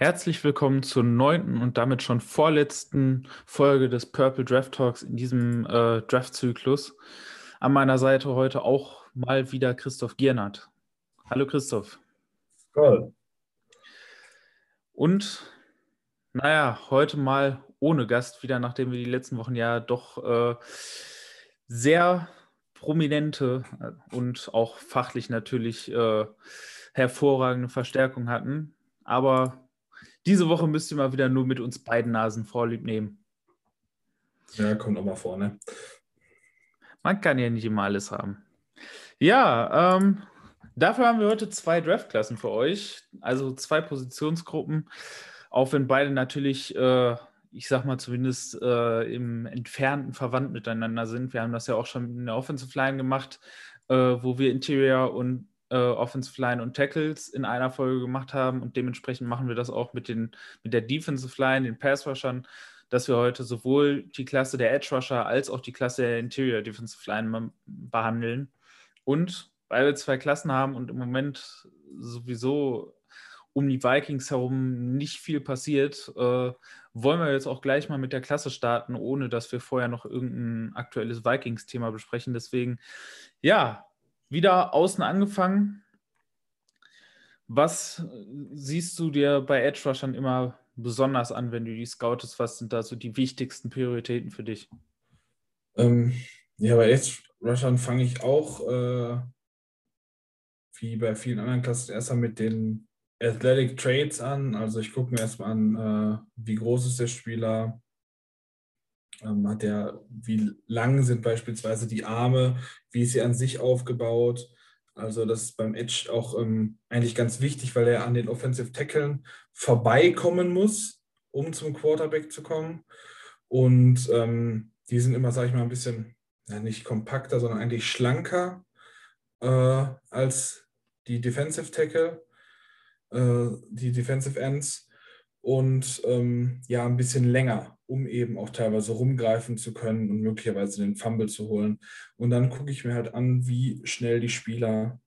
Herzlich willkommen zur neunten und damit schon vorletzten Folge des Purple Draft Talks in diesem äh, Draft-Zyklus. An meiner Seite heute auch mal wieder Christoph Giernert. Hallo Christoph. Toll. Und naja, heute mal ohne Gast wieder, nachdem wir die letzten Wochen ja doch äh, sehr prominente und auch fachlich natürlich äh, hervorragende Verstärkung hatten. Aber diese Woche müsst ihr mal wieder nur mit uns beiden Nasen vorlieb nehmen. Ja, kommt auch mal vor, ne? Man kann ja nicht immer alles haben. Ja, ähm, dafür haben wir heute zwei Draftklassen für euch, also zwei Positionsgruppen, auch wenn beide natürlich, äh, ich sag mal zumindest äh, im entfernten verwandt miteinander sind. Wir haben das ja auch schon in der Offensive Line gemacht, äh, wo wir Interior und äh, Offensive Line und Tackles in einer Folge gemacht haben und dementsprechend machen wir das auch mit, den, mit der Defensive Line, den Pass Rushern, dass wir heute sowohl die Klasse der Edge Rusher als auch die Klasse der Interior Defensive Line behandeln. Und weil wir zwei Klassen haben und im Moment sowieso um die Vikings herum nicht viel passiert, äh, wollen wir jetzt auch gleich mal mit der Klasse starten, ohne dass wir vorher noch irgendein aktuelles Vikings-Thema besprechen. Deswegen, ja, wieder außen angefangen. Was siehst du dir bei Edge Rushern immer besonders an, wenn du die scoutest? Was sind da so die wichtigsten Prioritäten für dich? Ähm, ja, bei Edge Rushern fange ich auch, äh, wie bei vielen anderen Klassen, erstmal mit den Athletic Traits an. Also ich gucke mir erstmal an, äh, wie groß ist der Spieler, hat der, wie lang sind beispielsweise die Arme, wie ist sie an sich aufgebaut. Also das ist beim Edge auch ähm, eigentlich ganz wichtig, weil er an den Offensive Tackeln vorbeikommen muss, um zum Quarterback zu kommen. Und ähm, die sind immer, sage ich mal, ein bisschen, ja, nicht kompakter, sondern eigentlich schlanker äh, als die Defensive Tackle, äh, die Defensive Ends und ähm, ja, ein bisschen länger um eben auch teilweise rumgreifen zu können und möglicherweise den Fumble zu holen. Und dann gucke ich mir halt an, wie schnell die Spieler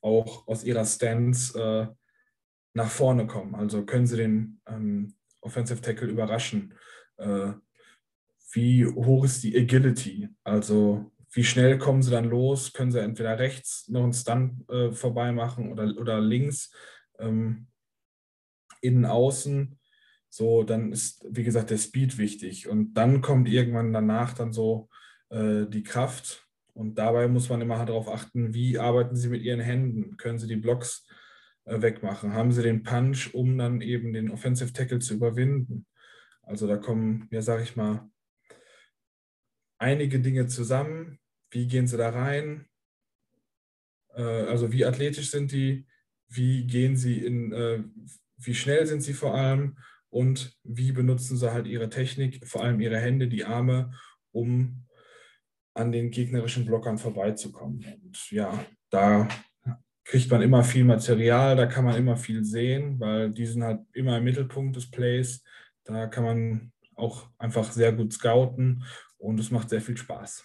auch aus ihrer Stance äh, nach vorne kommen. Also können sie den ähm, Offensive Tackle überraschen? Äh, wie hoch ist die Agility? Also wie schnell kommen sie dann los? Können sie entweder rechts noch einen Stunt äh, vorbei machen oder, oder links, ähm, innen, außen? So, dann ist, wie gesagt, der Speed wichtig. Und dann kommt irgendwann danach dann so äh, die Kraft. Und dabei muss man immer darauf achten, wie arbeiten Sie mit Ihren Händen? Können Sie die Blocks äh, wegmachen? Haben Sie den Punch, um dann eben den Offensive Tackle zu überwinden? Also da kommen, ja, sage ich mal, einige Dinge zusammen. Wie gehen Sie da rein? Äh, also wie athletisch sind die? Wie gehen Sie in, äh, wie schnell sind Sie vor allem? Und wie benutzen sie halt ihre Technik, vor allem ihre Hände, die Arme, um an den gegnerischen Blockern vorbeizukommen. Und ja, da kriegt man immer viel Material, da kann man immer viel sehen, weil die sind halt immer im Mittelpunkt des Plays. Da kann man auch einfach sehr gut scouten und es macht sehr viel Spaß.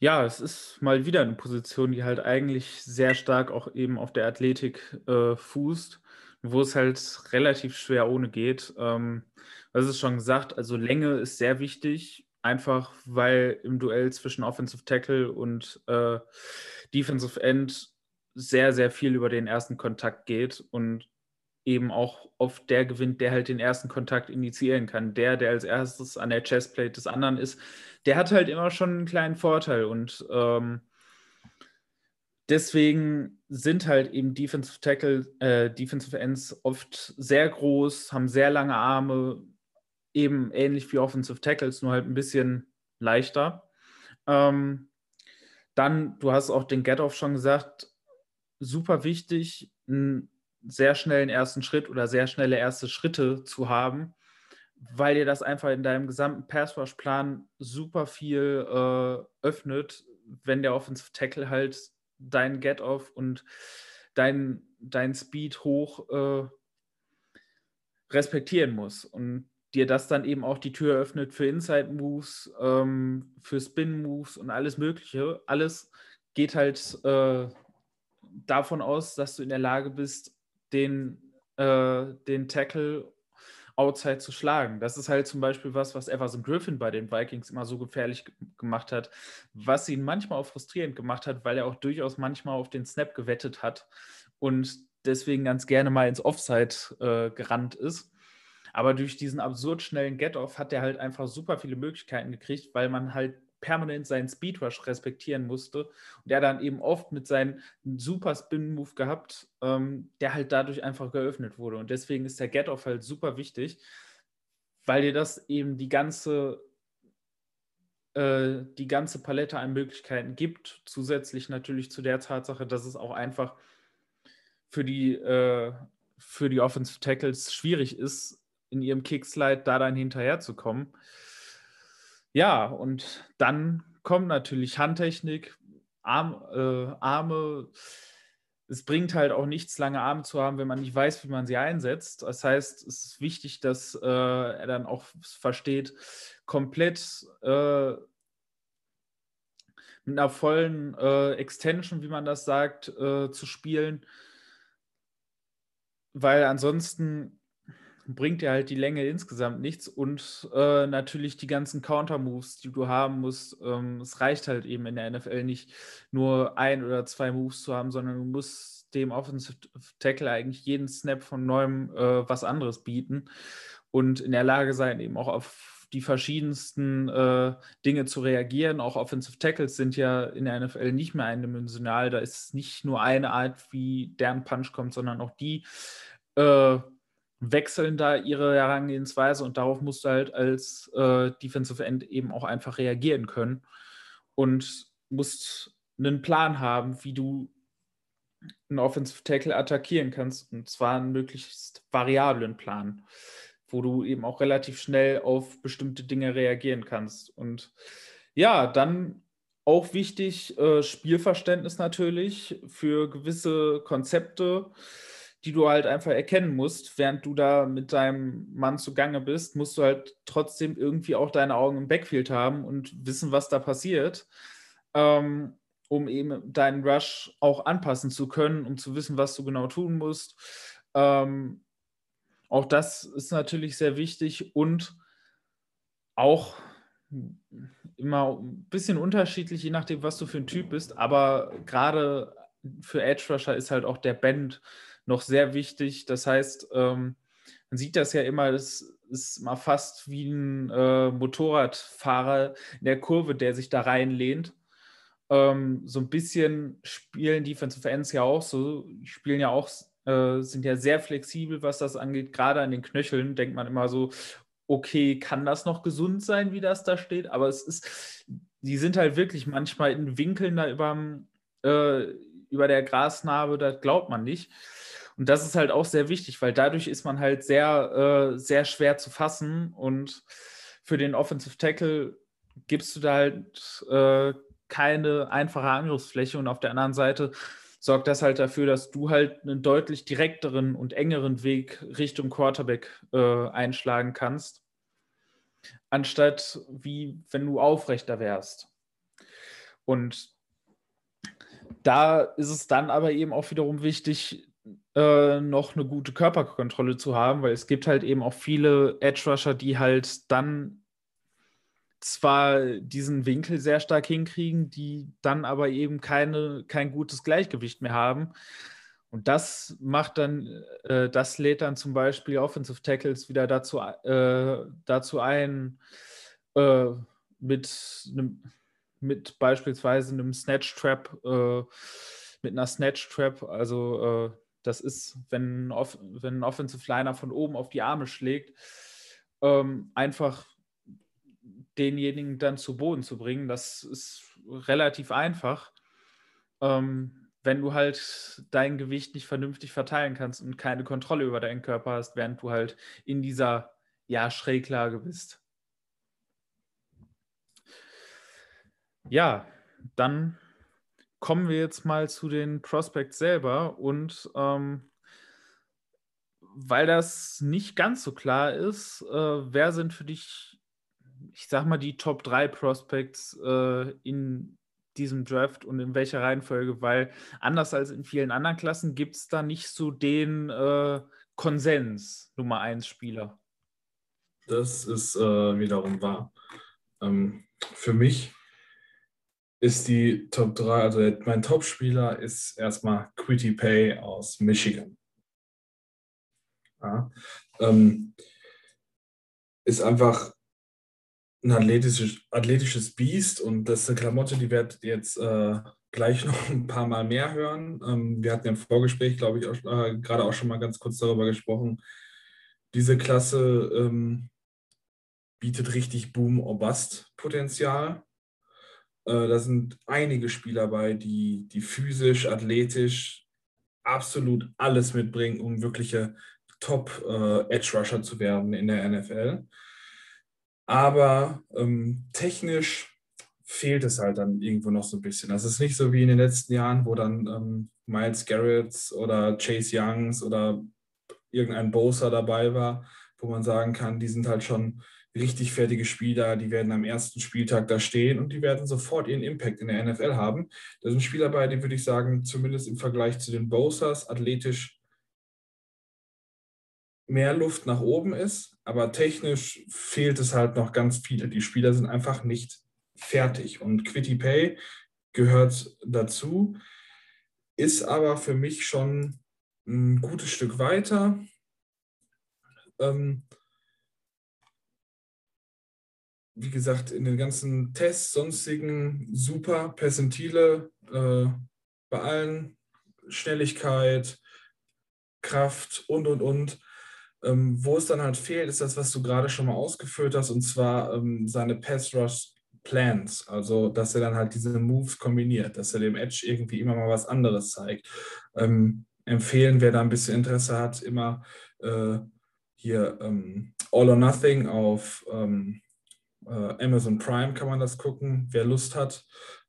Ja, es ist mal wieder eine Position, die halt eigentlich sehr stark auch eben auf der Athletik äh, fußt wo es halt relativ schwer ohne geht. Ähm, das ist schon gesagt, also Länge ist sehr wichtig, einfach weil im Duell zwischen Offensive Tackle und äh, Defensive End sehr, sehr viel über den ersten Kontakt geht und eben auch oft der gewinnt, der halt den ersten Kontakt initiieren kann. Der, der als erstes an der Chestplate des anderen ist, der hat halt immer schon einen kleinen Vorteil und ähm, deswegen sind halt eben Defensive Tackle, äh, Defensive Ends oft sehr groß, haben sehr lange Arme, eben ähnlich wie Offensive Tackles, nur halt ein bisschen leichter. Ähm, dann, du hast auch den Get-Off schon gesagt, super wichtig, einen sehr schnellen ersten Schritt oder sehr schnelle erste Schritte zu haben, weil dir das einfach in deinem gesamten Pass-Rush-Plan super viel äh, öffnet, wenn der Offensive Tackle halt dein Get-Off und dein, dein Speed hoch äh, respektieren muss und dir das dann eben auch die Tür öffnet für Inside-Moves, ähm, für Spin-Moves und alles Mögliche. Alles geht halt äh, davon aus, dass du in der Lage bist, den, äh, den Tackle outside zu schlagen. Das ist halt zum Beispiel was, was Everson Griffin bei den Vikings immer so gefährlich gemacht hat, was ihn manchmal auch frustrierend gemacht hat, weil er auch durchaus manchmal auf den Snap gewettet hat und deswegen ganz gerne mal ins Offside äh, gerannt ist. Aber durch diesen absurd schnellen Get-Off hat er halt einfach super viele Möglichkeiten gekriegt, weil man halt permanent seinen Speedrush respektieren musste. Und er dann eben oft mit seinem super Spin-Move gehabt, ähm, der halt dadurch einfach geöffnet wurde. Und deswegen ist der Get-Off halt super wichtig, weil dir das eben die ganze äh, die ganze Palette an Möglichkeiten gibt. Zusätzlich natürlich zu der Tatsache, dass es auch einfach für die, äh, für die Offensive Tackles schwierig ist, in ihrem Kickslide da dann hinterherzukommen. Ja, und dann kommt natürlich Handtechnik, Arm, äh, Arme. Es bringt halt auch nichts, lange Arme zu haben, wenn man nicht weiß, wie man sie einsetzt. Das heißt, es ist wichtig, dass äh, er dann auch versteht, komplett äh, mit einer vollen äh, Extension, wie man das sagt, äh, zu spielen. Weil ansonsten bringt dir halt die Länge insgesamt nichts und äh, natürlich die ganzen Counter-Moves, die du haben musst. Ähm, es reicht halt eben in der NFL nicht nur ein oder zwei Moves zu haben, sondern du musst dem Offensive Tackle eigentlich jeden Snap von neuem äh, was anderes bieten und in der Lage sein, eben auch auf die verschiedensten äh, Dinge zu reagieren. Auch Offensive Tackles sind ja in der NFL nicht mehr eindimensional. Da ist nicht nur eine Art, wie deren Punch kommt, sondern auch die äh, wechseln da ihre Herangehensweise und darauf musst du halt als äh, Defensive End eben auch einfach reagieren können und musst einen Plan haben, wie du einen Offensive Tackle attackieren kannst und zwar einen möglichst variablen Plan, wo du eben auch relativ schnell auf bestimmte Dinge reagieren kannst. Und ja, dann auch wichtig, äh, Spielverständnis natürlich für gewisse Konzepte die du halt einfach erkennen musst, während du da mit deinem Mann zugange bist, musst du halt trotzdem irgendwie auch deine Augen im Backfield haben und wissen, was da passiert, ähm, um eben deinen Rush auch anpassen zu können, um zu wissen, was du genau tun musst. Ähm, auch das ist natürlich sehr wichtig und auch immer ein bisschen unterschiedlich, je nachdem, was du für ein Typ bist, aber gerade für Edge Rusher ist halt auch der Band noch sehr wichtig. Das heißt, ähm, man sieht das ja immer, das ist mal fast wie ein äh, Motorradfahrer in der Kurve, der sich da reinlehnt. Ähm, so ein bisschen spielen Defensive Ends ja auch so, spielen ja auch, äh, sind ja sehr flexibel, was das angeht. Gerade an den Knöcheln denkt man immer so, okay, kann das noch gesund sein, wie das da steht? Aber es ist, die sind halt wirklich manchmal in Winkeln da überm, äh, über der Grasnarbe, das glaubt man nicht. Und das ist halt auch sehr wichtig, weil dadurch ist man halt sehr, äh, sehr schwer zu fassen. Und für den Offensive Tackle gibst du da halt äh, keine einfache Angriffsfläche. Und auf der anderen Seite sorgt das halt dafür, dass du halt einen deutlich direkteren und engeren Weg Richtung Quarterback äh, einschlagen kannst, anstatt wie wenn du aufrechter wärst. Und da ist es dann aber eben auch wiederum wichtig, äh, noch eine gute Körperkontrolle zu haben, weil es gibt halt eben auch viele Edge Rusher, die halt dann zwar diesen Winkel sehr stark hinkriegen, die dann aber eben keine, kein gutes Gleichgewicht mehr haben. Und das macht dann, äh, das lädt dann zum Beispiel Offensive Tackles wieder dazu, äh, dazu ein, äh, mit, einem, mit beispielsweise einem Snatch Trap, äh, mit einer Snatch Trap, also äh, das ist, wenn, wenn ein Offensive Liner von oben auf die Arme schlägt, ähm, einfach denjenigen dann zu Boden zu bringen. Das ist relativ einfach, ähm, wenn du halt dein Gewicht nicht vernünftig verteilen kannst und keine Kontrolle über deinen Körper hast, während du halt in dieser ja, Schräglage bist. Ja, dann kommen wir jetzt mal zu den Prospects selber und ähm, weil das nicht ganz so klar ist, äh, wer sind für dich, ich sag mal, die Top 3 Prospects äh, in diesem Draft und in welcher Reihenfolge, weil anders als in vielen anderen Klassen gibt es da nicht so den äh, Konsens Nummer 1 Spieler. Das ist äh, wiederum wahr. Ähm, für mich ist die Top 3, also mein Top-Spieler ist erstmal Quitty Pay aus Michigan. Ja, ähm, ist einfach ein athletisches, athletisches Biest und das ist eine Klamotte, die werdet jetzt äh, gleich noch ein paar Mal mehr hören. Ähm, wir hatten ja im Vorgespräch, glaube ich, auch, äh, gerade auch schon mal ganz kurz darüber gesprochen. Diese Klasse ähm, bietet richtig Boom-or-Bust-Potenzial. Äh, da sind einige Spieler bei, die, die physisch, athletisch absolut alles mitbringen, um wirkliche Top-Edge-Rusher äh, zu werden in der NFL. Aber ähm, technisch fehlt es halt dann irgendwo noch so ein bisschen. Das ist nicht so wie in den letzten Jahren, wo dann ähm, Miles Garrett oder Chase Youngs oder irgendein Bosa dabei war, wo man sagen kann, die sind halt schon richtig fertige Spieler, die werden am ersten Spieltag da stehen und die werden sofort ihren Impact in der NFL haben. Da sind Spieler bei, die würde ich sagen, zumindest im Vergleich zu den Bosas athletisch mehr Luft nach oben ist, aber technisch fehlt es halt noch ganz viele. Die Spieler sind einfach nicht fertig und Quitty Pay gehört dazu, ist aber für mich schon ein gutes Stück weiter. Ähm, wie gesagt, in den ganzen Tests, sonstigen super Percentile äh, bei allen, Schnelligkeit, Kraft und, und, und. Ähm, wo es dann halt fehlt, ist das, was du gerade schon mal ausgeführt hast, und zwar ähm, seine Pass Rush Plans. Also, dass er dann halt diese Moves kombiniert, dass er dem Edge irgendwie immer mal was anderes zeigt. Ähm, empfehlen, wer da ein bisschen Interesse hat, immer äh, hier ähm, All or Nothing auf ähm, äh, Amazon Prime kann man das gucken, wer Lust hat.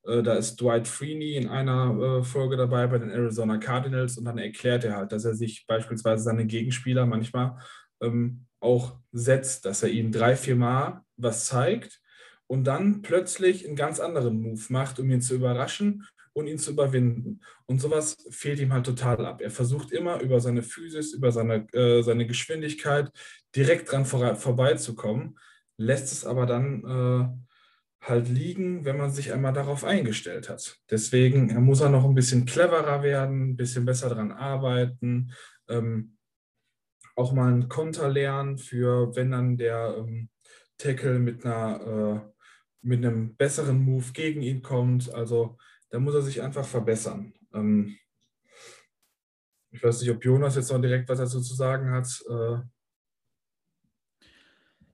Äh, da ist Dwight Freeney in einer äh, Folge dabei bei den Arizona Cardinals und dann erklärt er halt, dass er sich beispielsweise seine Gegenspieler manchmal ähm, auch setzt, dass er ihnen drei, vier Mal was zeigt und dann plötzlich einen ganz anderen Move macht, um ihn zu überraschen und ihn zu überwinden. Und sowas fehlt ihm halt total ab. Er versucht immer über seine Physis, über seine, äh, seine Geschwindigkeit direkt dran vor, vorbeizukommen lässt es aber dann äh, halt liegen, wenn man sich einmal darauf eingestellt hat. Deswegen muss er noch ein bisschen cleverer werden, ein bisschen besser daran arbeiten, ähm, auch mal einen Konter lernen für, wenn dann der ähm, Tackle mit einer äh, mit einem besseren Move gegen ihn kommt. Also da muss er sich einfach verbessern. Ähm, ich weiß nicht, ob Jonas jetzt noch direkt was dazu zu sagen hat. Äh,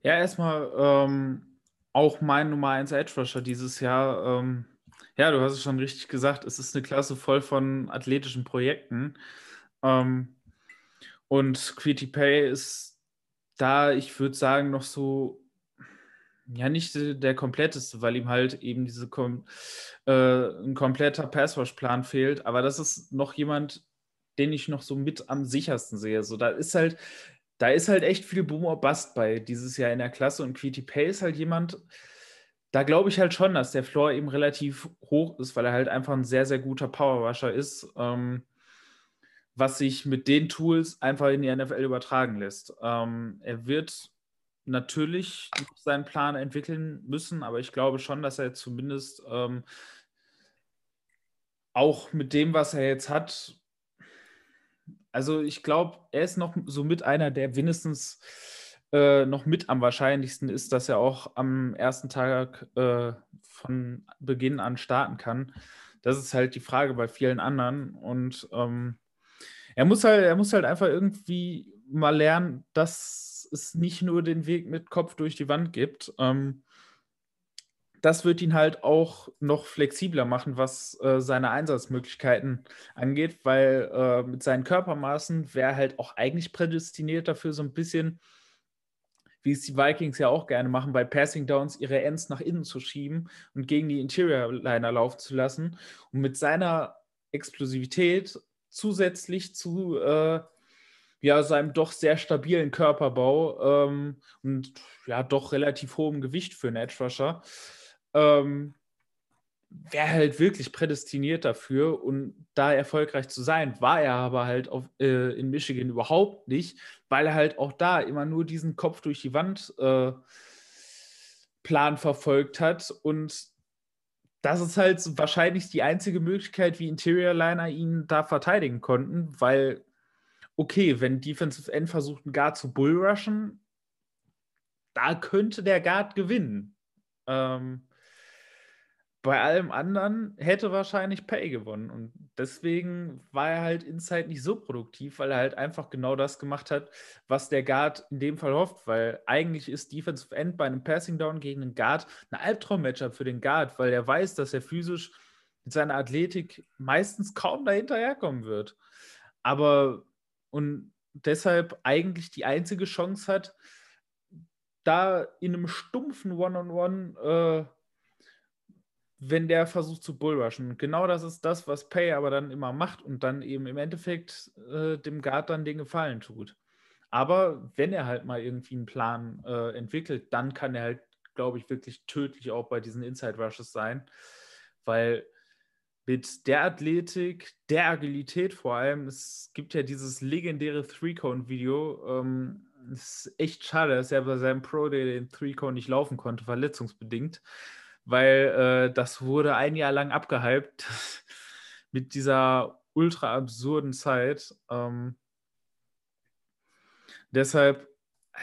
ja, erstmal ähm, auch mein Nummer 1 Edge Rusher dieses Jahr. Ähm, ja, du hast es schon richtig gesagt, es ist eine Klasse voll von athletischen Projekten. Ähm, und Quitty Pay ist da, ich würde sagen, noch so, ja, nicht der kompletteste, weil ihm halt eben diese kom äh, ein kompletter Passwash-Plan fehlt. Aber das ist noch jemand, den ich noch so mit am sichersten sehe. So, da ist halt, da ist halt echt viel Boom or Bust bei dieses Jahr in der Klasse und Quitty Pay ist halt jemand, da glaube ich halt schon, dass der Floor eben relativ hoch ist, weil er halt einfach ein sehr, sehr guter Powerwasher ist, ähm, was sich mit den Tools einfach in die NFL übertragen lässt. Ähm, er wird natürlich seinen Plan entwickeln müssen, aber ich glaube schon, dass er zumindest ähm, auch mit dem, was er jetzt hat, also ich glaube, er ist noch so mit einer, der mindestens äh, noch mit am wahrscheinlichsten ist, dass er auch am ersten Tag äh, von Beginn an starten kann. Das ist halt die Frage bei vielen anderen. Und ähm, er muss halt, er muss halt einfach irgendwie mal lernen, dass es nicht nur den Weg mit Kopf durch die Wand gibt. Ähm, das wird ihn halt auch noch flexibler machen, was äh, seine Einsatzmöglichkeiten angeht, weil äh, mit seinen Körpermaßen wäre halt auch eigentlich prädestiniert dafür, so ein bisschen, wie es die Vikings ja auch gerne machen, bei Passing Downs ihre Ends nach innen zu schieben und gegen die Interior Liner laufen zu lassen. Und mit seiner Explosivität zusätzlich zu äh, ja, seinem doch sehr stabilen Körperbau ähm, und ja, doch relativ hohem Gewicht für einen Edge Rusher ähm, wäre halt wirklich prädestiniert dafür und da erfolgreich zu sein, war er aber halt auf, äh, in Michigan überhaupt nicht, weil er halt auch da immer nur diesen Kopf durch die Wand äh, Plan verfolgt hat und das ist halt wahrscheinlich die einzige Möglichkeit, wie Interior Liner ihn da verteidigen konnten, weil, okay, wenn Defensive End versucht, einen Guard zu bullrushen, da könnte der Guard gewinnen. Ähm, bei allem anderen hätte wahrscheinlich Pay gewonnen. Und deswegen war er halt inside nicht so produktiv, weil er halt einfach genau das gemacht hat, was der Guard in dem Fall hofft. Weil eigentlich ist Defensive End bei einem Passing Down gegen einen Guard ein Albtraum-Matchup für den Guard, weil er weiß, dass er physisch mit seiner Athletik meistens kaum dahinterherkommen wird. Aber und deshalb eigentlich die einzige Chance hat, da in einem stumpfen One-on-One -on -One, äh, wenn der versucht zu bullrushen. Genau das ist das, was Pay aber dann immer macht und dann eben im Endeffekt äh, dem Guard dann den Gefallen tut. Aber wenn er halt mal irgendwie einen Plan äh, entwickelt, dann kann er halt, glaube ich, wirklich tödlich auch bei diesen Inside Rushes sein, weil mit der Athletik, der Agilität vor allem, es gibt ja dieses legendäre Three-Cone-Video, ähm, ist echt schade, dass er bei seinem Pro Day den Three-Cone nicht laufen konnte, verletzungsbedingt weil äh, das wurde ein Jahr lang abgehypt mit dieser ultra absurden Zeit. Ähm, deshalb,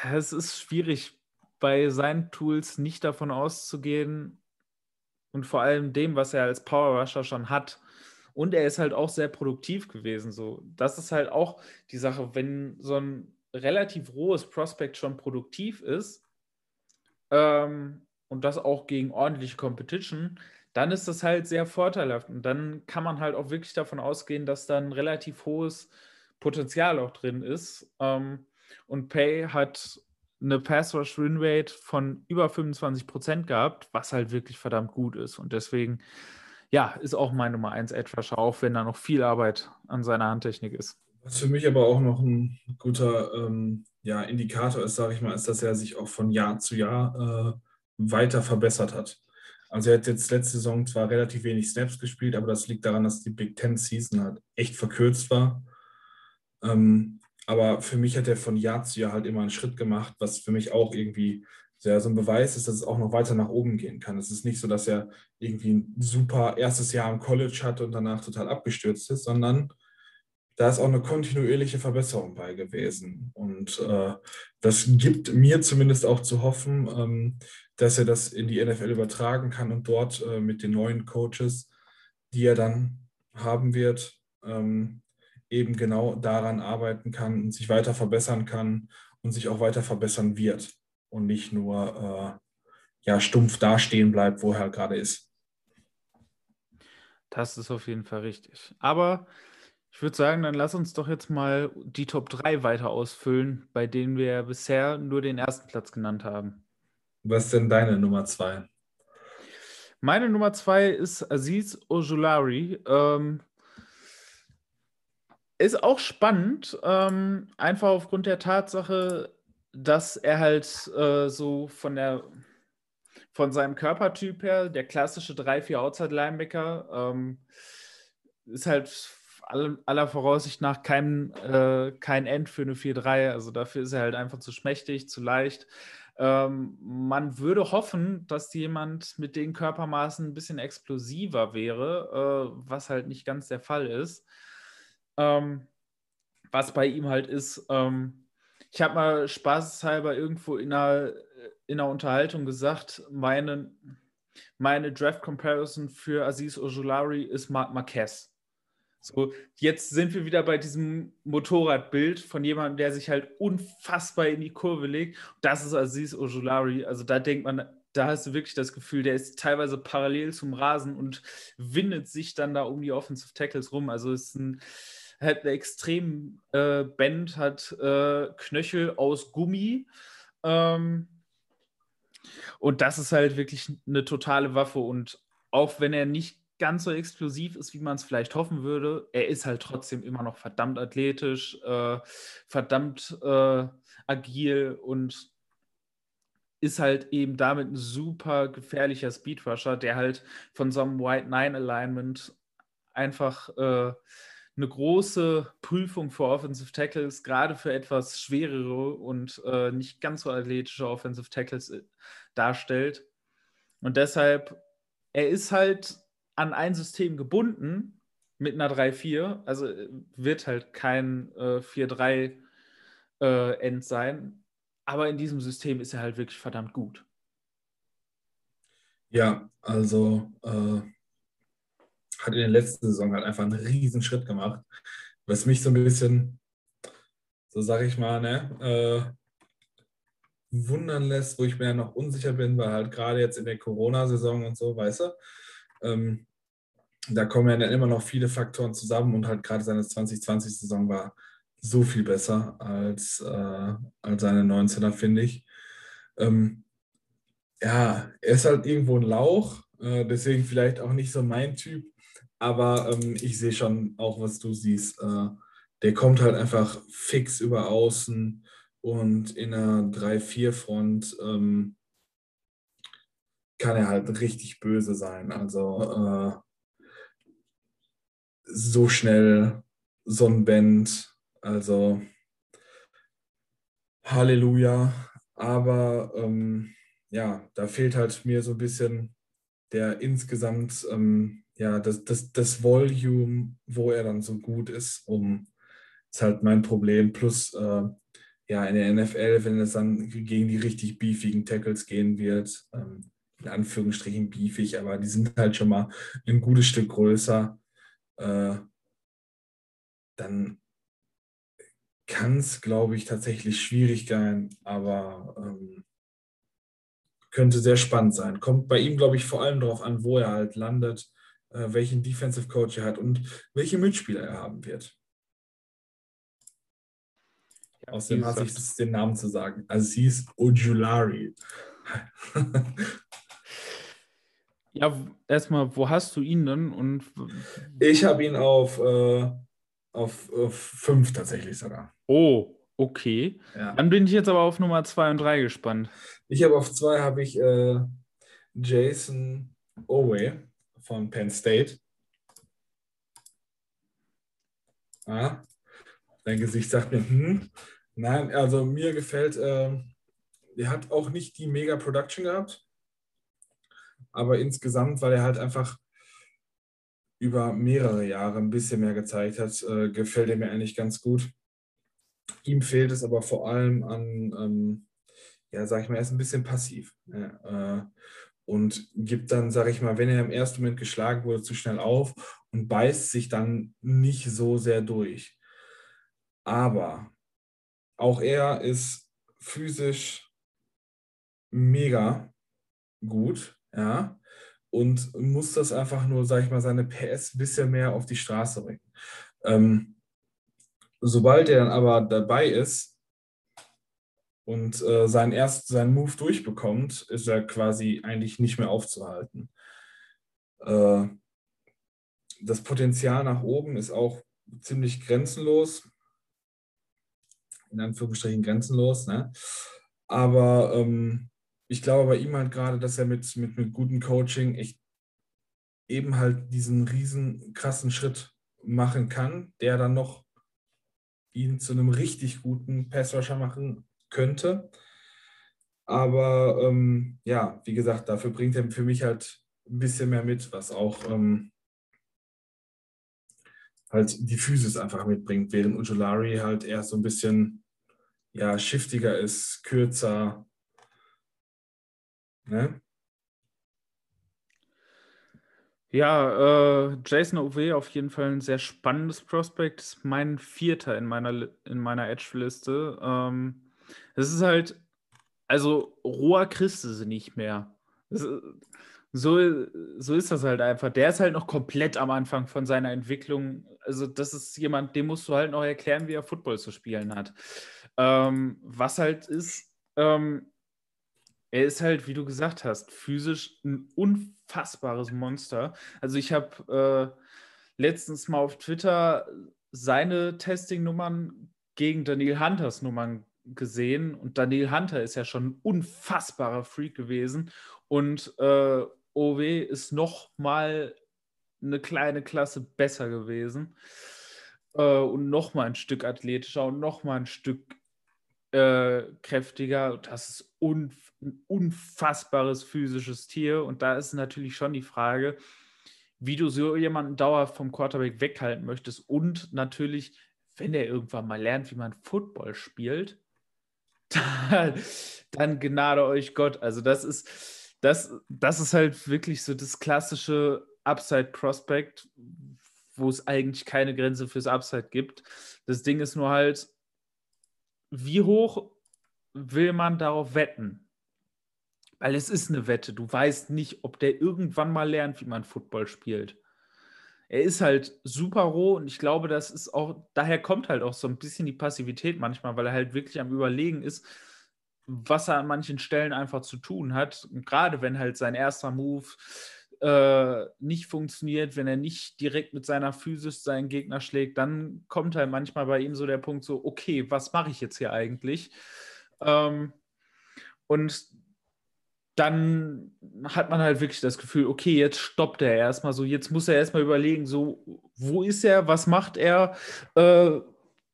es ist schwierig, bei seinen Tools nicht davon auszugehen und vor allem dem, was er als Power Rusher schon hat. Und er ist halt auch sehr produktiv gewesen. So, das ist halt auch die Sache, wenn so ein relativ rohes Prospect schon produktiv ist, ähm, und das auch gegen ordentliche Competition, dann ist das halt sehr vorteilhaft. Und dann kann man halt auch wirklich davon ausgehen, dass da ein relativ hohes Potenzial auch drin ist. Ähm, und Pay hat eine Pass-Rush-Win-Rate von über 25 Prozent gehabt, was halt wirklich verdammt gut ist. Und deswegen, ja, ist auch mein Nummer 1 Edge-Rusher, auch wenn da noch viel Arbeit an seiner Handtechnik ist. Was für mich aber auch noch ein guter ähm, ja, Indikator ist, sage ich mal, ist, dass er sich auch von Jahr zu Jahr äh, weiter verbessert hat. Also er hat jetzt letzte Saison zwar relativ wenig Snaps gespielt, aber das liegt daran, dass die Big Ten Season halt echt verkürzt war. Ähm, aber für mich hat er von Jahr zu Jahr halt immer einen Schritt gemacht, was für mich auch irgendwie sehr so ein Beweis ist, dass es auch noch weiter nach oben gehen kann. Es ist nicht so, dass er irgendwie ein super erstes Jahr im College hatte und danach total abgestürzt ist, sondern da ist auch eine kontinuierliche Verbesserung bei gewesen. Und äh, das gibt mir zumindest auch zu hoffen, ähm, dass er das in die NFL übertragen kann und dort äh, mit den neuen Coaches, die er dann haben wird, ähm, eben genau daran arbeiten kann und sich weiter verbessern kann und sich auch weiter verbessern wird und nicht nur äh, ja, stumpf dastehen bleibt, wo er gerade ist. Das ist auf jeden Fall richtig. Aber ich würde sagen, dann lass uns doch jetzt mal die Top 3 weiter ausfüllen, bei denen wir bisher nur den ersten Platz genannt haben. Was ist denn deine Nummer 2? Meine Nummer 2 ist Aziz Ojulari. Ähm, ist auch spannend, ähm, einfach aufgrund der Tatsache, dass er halt äh, so von der von seinem Körpertyp her, der klassische 3-4 Outside-Linebacker, ähm, ist halt aller Voraussicht nach kein, äh, kein End für eine 4-3. Also dafür ist er halt einfach zu schmächtig, zu leicht. Ähm, man würde hoffen, dass jemand mit den Körpermaßen ein bisschen explosiver wäre, äh, was halt nicht ganz der Fall ist. Ähm, was bei ihm halt ist, ähm, ich habe mal spaßeshalber irgendwo in einer, in einer Unterhaltung gesagt, meine, meine Draft Comparison für Aziz Ojulari ist Mark Marquez. So, jetzt sind wir wieder bei diesem Motorradbild von jemandem, der sich halt unfassbar in die Kurve legt. Das ist Aziz Ojulari. Also da denkt man, da hast du wirklich das Gefühl, der ist teilweise parallel zum Rasen und windet sich dann da um die Offensive Tackles rum. Also ist ein hat eine extrem äh, Band, hat äh, Knöchel aus Gummi. Ähm, und das ist halt wirklich eine totale Waffe. Und auch wenn er nicht ganz so explosiv ist, wie man es vielleicht hoffen würde. Er ist halt trotzdem immer noch verdammt athletisch, äh, verdammt äh, agil und ist halt eben damit ein super gefährlicher Speedrusher, der halt von so einem White Nine Alignment einfach äh, eine große Prüfung für Offensive Tackles, gerade für etwas schwerere und äh, nicht ganz so athletische Offensive Tackles äh, darstellt. Und deshalb, er ist halt an ein System gebunden mit einer 3-4, also äh, wird halt kein äh, 4-3 äh, End sein, aber in diesem System ist er halt wirklich verdammt gut. Ja, also äh, hat in der letzten Saison halt einfach einen riesen Schritt gemacht, was mich so ein bisschen, so sage ich mal, ne, äh, wundern lässt, wo ich mir ja noch unsicher bin, weil halt gerade jetzt in der Corona-Saison und so, weißt du, ähm, da kommen ja dann immer noch viele Faktoren zusammen und halt gerade seine 2020-Saison war so viel besser als, äh, als seine 19er, finde ich. Ähm, ja, er ist halt irgendwo ein Lauch, äh, deswegen vielleicht auch nicht so mein Typ, aber ähm, ich sehe schon auch, was du siehst. Äh, der kommt halt einfach fix über außen und in einer 3-4-Front ähm, kann er halt richtig böse sein. Also äh, so schnell so ein Band also Halleluja. Aber ähm, ja, da fehlt halt mir so ein bisschen der insgesamt, ähm, ja, das, das, das Volume, wo er dann so gut ist, um, ist halt mein Problem. Plus, äh, ja, in der NFL, wenn es dann gegen die richtig beefigen Tackles gehen wird, ähm, in Anführungsstrichen beefig, aber die sind halt schon mal ein gutes Stück größer, äh, dann kann es, glaube ich, tatsächlich schwierig sein, aber ähm, könnte sehr spannend sein. Kommt bei ihm, glaube ich, vor allem darauf an, wo er halt landet, äh, welchen Defensive Coach er hat und welche Mitspieler er haben wird. Ja, Außerdem hasse ich es, den Namen zu sagen. Also hieß Ojulari. ja, erstmal, wo hast du ihn denn? Und ich habe ihn auf äh, auf, auf fünf tatsächlich sogar. Oh, okay. Ja. Dann bin ich jetzt aber auf Nummer zwei und drei gespannt. Ich habe auf zwei habe ich äh, Jason Owe von Penn State. Ah, dein Gesicht sagt mir, hm. Nein, also mir gefällt, äh, er hat auch nicht die mega Production gehabt, aber insgesamt, weil er halt einfach über mehrere Jahre ein bisschen mehr gezeigt hat, äh, gefällt er mir eigentlich ganz gut. Ihm fehlt es aber vor allem an, ähm, ja, sag ich mal, er ist ein bisschen passiv. Ja, äh, und gibt dann, sag ich mal, wenn er im ersten Moment geschlagen wurde, zu schnell auf und beißt sich dann nicht so sehr durch. Aber auch er ist physisch mega gut, ja und muss das einfach nur, sag ich mal, seine PS ein bisschen mehr auf die Straße bringen. Ähm, sobald er dann aber dabei ist und äh, seinen, erst, seinen Move durchbekommt, ist er quasi eigentlich nicht mehr aufzuhalten. Äh, das Potenzial nach oben ist auch ziemlich grenzenlos. In Anführungsstrichen grenzenlos. Ne? Aber ähm, ich glaube bei ihm halt gerade, dass er mit, mit, mit gutem Coaching echt eben halt diesen riesen krassen Schritt machen kann, der dann noch ihn zu einem richtig guten Passrusher machen könnte. Aber ähm, ja, wie gesagt, dafür bringt er für mich halt ein bisschen mehr mit, was auch ähm, halt die Physis einfach mitbringt, während Ujulari halt eher so ein bisschen ja, shiftiger ist, kürzer, Ne? Ja, äh, Jason Ove auf jeden Fall ein sehr spannendes Prospekt. Ist mein vierter in meiner, in meiner Edge-Liste. Ähm, es ist halt, also roher du sie nicht mehr. Das, so, so ist das halt einfach. Der ist halt noch komplett am Anfang von seiner Entwicklung. Also, das ist jemand, dem musst du halt noch erklären, wie er Football zu spielen hat. Ähm, was halt ist, ähm, er ist halt, wie du gesagt hast, physisch ein unfassbares Monster. Also ich habe äh, letztens mal auf Twitter seine Testing-Nummern gegen Daniel Hunters Nummern gesehen und Daniel Hunter ist ja schon ein unfassbarer Freak gewesen und äh, OW ist noch mal eine kleine Klasse besser gewesen äh, und noch mal ein Stück athletischer und noch mal ein Stück äh, kräftiger. Das ist un ein unfassbares physisches Tier und da ist natürlich schon die Frage, wie du so jemanden dauerhaft vom Quarterback weghalten möchtest und natürlich, wenn er irgendwann mal lernt, wie man Football spielt, dann, dann gnade euch Gott. Also das ist, das, das ist halt wirklich so das klassische Upside Prospect, wo es eigentlich keine Grenze fürs Upside gibt. Das Ding ist nur halt, wie hoch will man darauf wetten? Weil es ist eine Wette. Du weißt nicht, ob der irgendwann mal lernt, wie man Football spielt. Er ist halt super roh und ich glaube, das ist auch, daher kommt halt auch so ein bisschen die Passivität manchmal, weil er halt wirklich am Überlegen ist, was er an manchen Stellen einfach zu tun hat. Und gerade wenn halt sein erster Move äh, nicht funktioniert, wenn er nicht direkt mit seiner Physis seinen Gegner schlägt, dann kommt halt manchmal bei ihm so der Punkt so, okay, was mache ich jetzt hier eigentlich? Ähm, und dann hat man halt wirklich das Gefühl, okay, jetzt stoppt er erstmal so, jetzt muss er erstmal überlegen, so, wo ist er, was macht er, äh,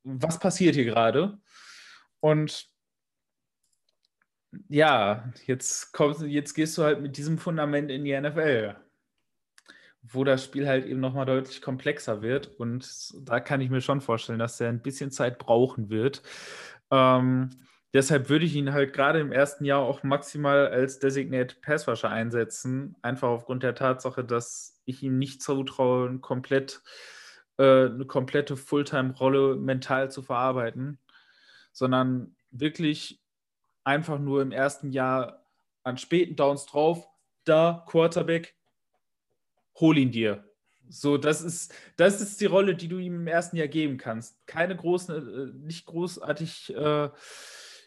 was passiert hier gerade? Und ja, jetzt, kommst, jetzt gehst du halt mit diesem Fundament in die NFL, wo das Spiel halt eben nochmal deutlich komplexer wird. Und da kann ich mir schon vorstellen, dass er ein bisschen Zeit brauchen wird. Ähm, Deshalb würde ich ihn halt gerade im ersten Jahr auch maximal als Designated Passwasher einsetzen, einfach aufgrund der Tatsache, dass ich ihm nicht zutraue, komplett, äh, eine komplette Fulltime-Rolle mental zu verarbeiten, sondern wirklich einfach nur im ersten Jahr an späten Downs drauf, da Quarterback, hol ihn dir. So, das ist, das ist die Rolle, die du ihm im ersten Jahr geben kannst. Keine großen, äh, nicht großartig äh,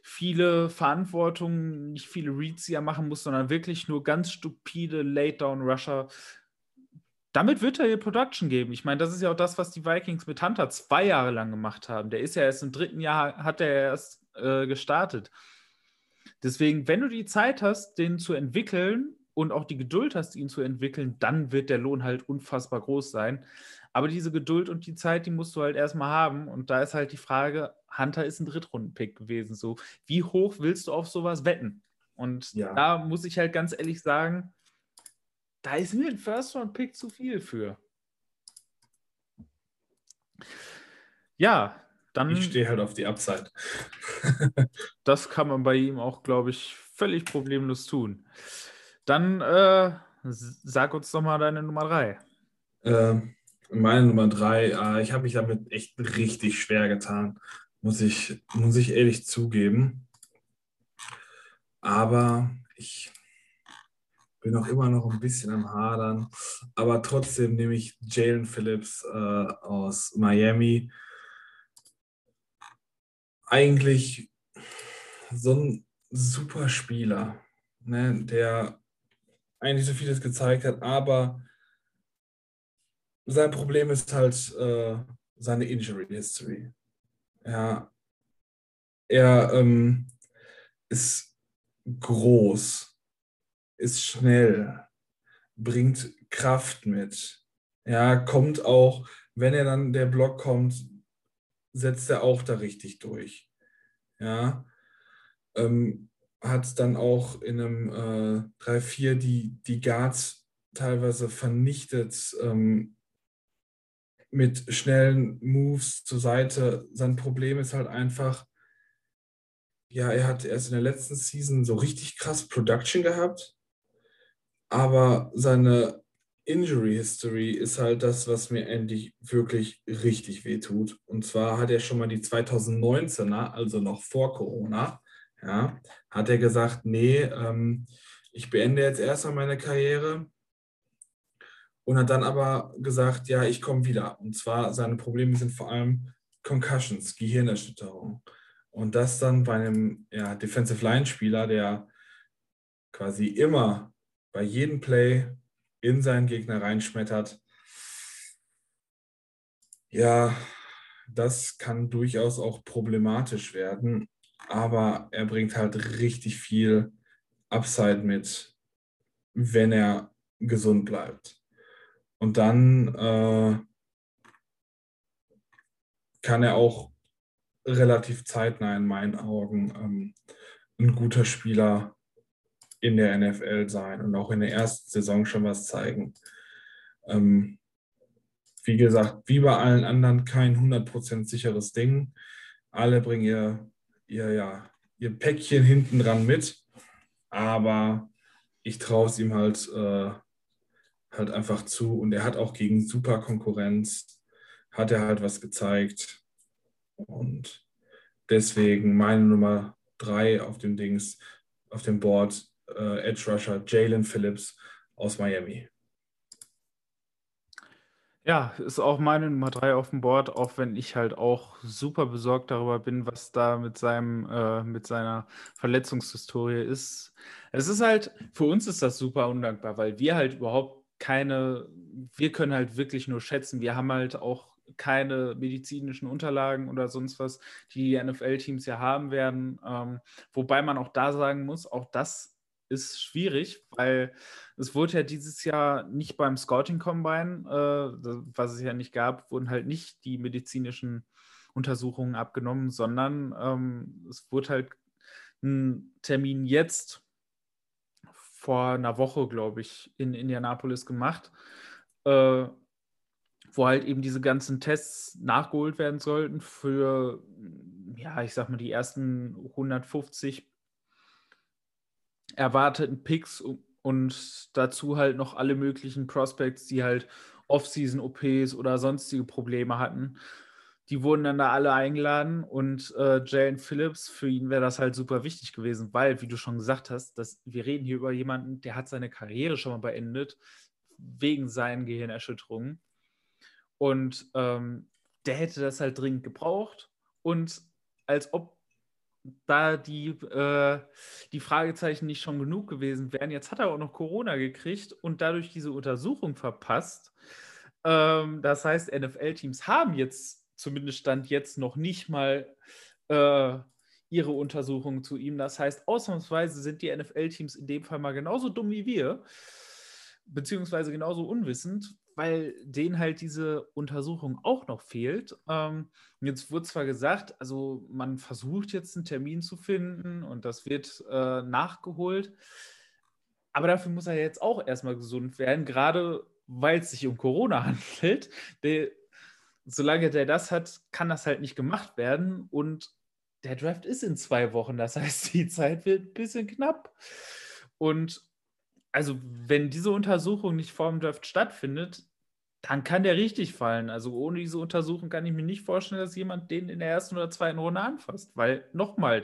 viele Verantwortungen, nicht viele Reads, die machen muss, sondern wirklich nur ganz stupide Late-Down-Rusher. Damit wird er ihr Production geben. Ich meine, das ist ja auch das, was die Vikings mit Hunter zwei Jahre lang gemacht haben. Der ist ja erst im dritten Jahr, hat er erst äh, gestartet. Deswegen, wenn du die Zeit hast, den zu entwickeln und auch die Geduld hast, ihn zu entwickeln, dann wird der Lohn halt unfassbar groß sein. Aber diese Geduld und die Zeit, die musst du halt erstmal haben. Und da ist halt die Frage, Hunter ist ein Drittrunden-Pick gewesen. So, wie hoch willst du auf sowas wetten? Und ja. da muss ich halt ganz ehrlich sagen, da ist mir ein First-Round-Pick zu viel für. Ja, dann. Ich stehe halt auf die Upside. das kann man bei ihm auch, glaube ich, völlig problemlos tun. Dann äh, sag uns doch mal deine Nummer drei. Ähm, meine Nummer drei, äh, ich habe mich damit echt richtig schwer getan, muss ich, muss ich ehrlich zugeben. Aber ich bin auch immer noch ein bisschen am Hadern. Aber trotzdem nehme ich Jalen Phillips äh, aus Miami. Eigentlich so ein super Spieler, ne, der eigentlich so vieles gezeigt hat, aber sein Problem ist halt äh, seine Injury History. Ja, er ähm, ist groß, ist schnell, bringt Kraft mit. Ja, kommt auch, wenn er dann der Block kommt, setzt er auch da richtig durch. Ja, ähm, hat dann auch in einem äh, 3-4 die, die Guards teilweise vernichtet, ähm, mit schnellen Moves zur Seite. Sein Problem ist halt einfach, ja, er hat erst in der letzten Season so richtig krass Production gehabt, aber seine Injury History ist halt das, was mir endlich wirklich richtig wehtut. Und zwar hat er schon mal die 2019er, also noch vor Corona, ja, hat er gesagt, nee, ähm, ich beende jetzt erstmal meine Karriere und hat dann aber gesagt, ja, ich komme wieder. Und zwar seine Probleme sind vor allem Concussions, Gehirnerschütterung. Und das dann bei einem ja, Defensive Line-Spieler, der quasi immer bei jedem Play in seinen Gegner reinschmettert. Ja, das kann durchaus auch problematisch werden. aber er bringt halt richtig viel Upside mit, wenn er gesund bleibt. Und dann äh, kann er auch relativ zeitnah in meinen Augen ähm, ein guter Spieler in der NFL sein und auch in der ersten Saison schon was zeigen. Ähm, wie gesagt, wie bei allen anderen kein 100% sicheres Ding. Alle bringen ihr, ihr, ja, ihr Päckchen hinten dran mit, aber ich traue es ihm halt, äh, halt einfach zu und er hat auch gegen super Konkurrenz, hat er halt was gezeigt und deswegen meine Nummer drei auf dem Dings, auf dem Board, äh, Edge Rusher Jalen Phillips aus Miami. Ja, ist auch meine Nummer drei auf dem Board, auch wenn ich halt auch super besorgt darüber bin, was da mit seinem, äh, mit seiner Verletzungshistorie ist. Es ist halt, für uns ist das super undankbar, weil wir halt überhaupt keine, wir können halt wirklich nur schätzen. Wir haben halt auch keine medizinischen Unterlagen oder sonst was, die die NFL-Teams ja haben werden. Ähm, wobei man auch da sagen muss, auch das ist schwierig, weil es wurde ja dieses Jahr nicht beim Scouting Combine, äh, was es ja nicht gab, wurden halt nicht die medizinischen Untersuchungen abgenommen, sondern ähm, es wurde halt ein Termin jetzt vor einer Woche, glaube ich, in Indianapolis gemacht, äh, wo halt eben diese ganzen Tests nachgeholt werden sollten für, ja, ich sag mal, die ersten 150 erwarteten Picks und dazu halt noch alle möglichen Prospects, die halt Off-Season-OPs oder sonstige Probleme hatten. Die wurden dann da alle eingeladen und äh, Jalen Phillips, für ihn wäre das halt super wichtig gewesen, weil, wie du schon gesagt hast, dass wir reden hier über jemanden, der hat seine Karriere schon mal beendet, wegen seinen Gehirnerschütterungen. Und ähm, der hätte das halt dringend gebraucht. Und als ob da die, äh, die Fragezeichen nicht schon genug gewesen wären. Jetzt hat er auch noch Corona gekriegt und dadurch diese Untersuchung verpasst. Ähm, das heißt, NFL-Teams haben jetzt, zumindest Stand jetzt, noch nicht mal äh, ihre Untersuchungen zu ihm. Das heißt, ausnahmsweise sind die NFL-Teams in dem Fall mal genauso dumm wie wir, beziehungsweise genauso unwissend, weil denen halt diese Untersuchung auch noch fehlt. Ähm, jetzt wurde zwar gesagt, also man versucht jetzt einen Termin zu finden und das wird äh, nachgeholt, aber dafür muss er jetzt auch erstmal gesund werden, gerade weil es sich um Corona handelt. Der, solange der das hat, kann das halt nicht gemacht werden und der Draft ist in zwei Wochen, das heißt, die Zeit wird ein bisschen knapp. Und also wenn diese Untersuchung nicht vor dem Draft stattfindet, dann kann der richtig fallen. Also ohne diese Untersuchung kann ich mir nicht vorstellen, dass jemand den in der ersten oder zweiten Runde anfasst. Weil nochmal,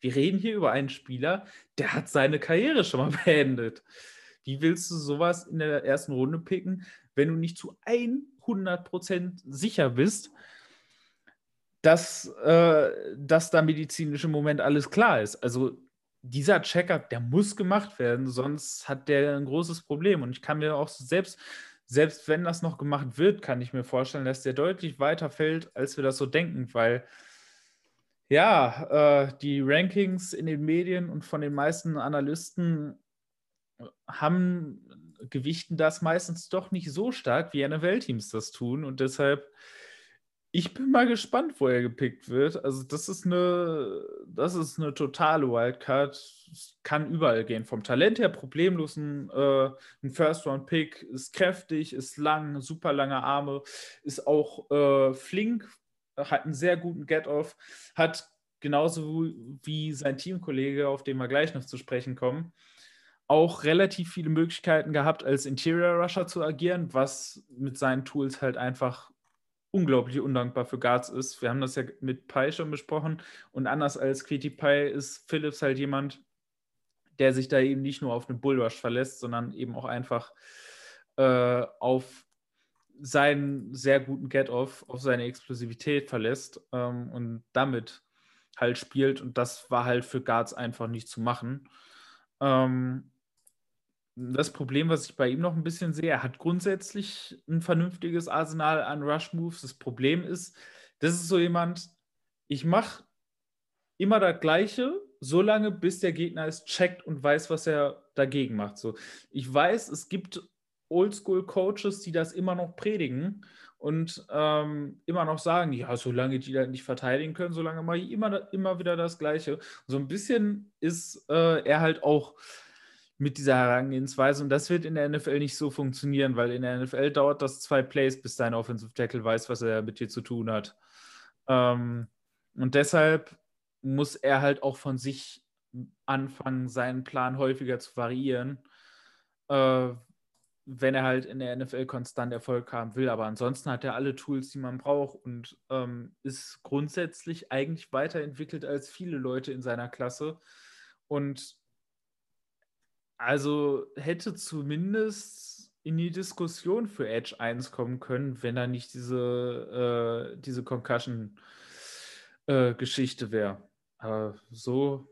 wir reden hier über einen Spieler, der hat seine Karriere schon mal beendet. Wie willst du sowas in der ersten Runde picken, wenn du nicht zu 100% sicher bist, dass, äh, dass da medizinisch im Moment alles klar ist? Also dieser Checkup, der muss gemacht werden, sonst hat der ein großes Problem. Und ich kann mir auch selbst, selbst wenn das noch gemacht wird, kann ich mir vorstellen, dass der deutlich weiter fällt, als wir das so denken, weil ja, äh, die Rankings in den Medien und von den meisten Analysten haben gewichten das meistens doch nicht so stark, wie NFL-Teams das tun. Und deshalb ich bin mal gespannt, wo er gepickt wird. Also, das ist eine, das ist eine totale Wildcard. Es kann überall gehen. Vom Talent her problemlos ein, äh, ein First-Round-Pick. Ist kräftig, ist lang, super lange Arme, ist auch äh, flink, hat einen sehr guten Get-Off, hat genauso wie sein Teamkollege, auf den wir gleich noch zu sprechen kommen, auch relativ viele Möglichkeiten gehabt, als Interior Rusher zu agieren, was mit seinen Tools halt einfach unglaublich undankbar für Guards ist. Wir haben das ja mit Pi schon besprochen. Und anders als Quitty Pi ist Phillips halt jemand, der sich da eben nicht nur auf eine Bullrush verlässt, sondern eben auch einfach äh, auf seinen sehr guten Get-Off, auf seine Explosivität verlässt ähm, und damit halt spielt. Und das war halt für Guards einfach nicht zu machen. Ähm, das Problem, was ich bei ihm noch ein bisschen sehe, er hat grundsätzlich ein vernünftiges Arsenal an Rush-Moves. Das Problem ist, das ist so jemand, ich mache immer das Gleiche, solange bis der Gegner es checkt und weiß, was er dagegen macht. So, ich weiß, es gibt Oldschool-Coaches, die das immer noch predigen und ähm, immer noch sagen, ja, solange die das nicht verteidigen können, solange mache ich immer, immer wieder das Gleiche. So ein bisschen ist äh, er halt auch mit dieser Herangehensweise und das wird in der NFL nicht so funktionieren, weil in der NFL dauert das zwei Plays, bis dein Offensive Tackle weiß, was er mit dir zu tun hat. Ähm, und deshalb muss er halt auch von sich anfangen, seinen Plan häufiger zu variieren, äh, wenn er halt in der NFL konstant Erfolg haben will. Aber ansonsten hat er alle Tools, die man braucht und ähm, ist grundsätzlich eigentlich weiterentwickelt als viele Leute in seiner Klasse. Und also hätte zumindest in die Diskussion für Edge 1 kommen können, wenn er nicht diese, äh, diese Concussion-Geschichte äh, wäre. Aber so,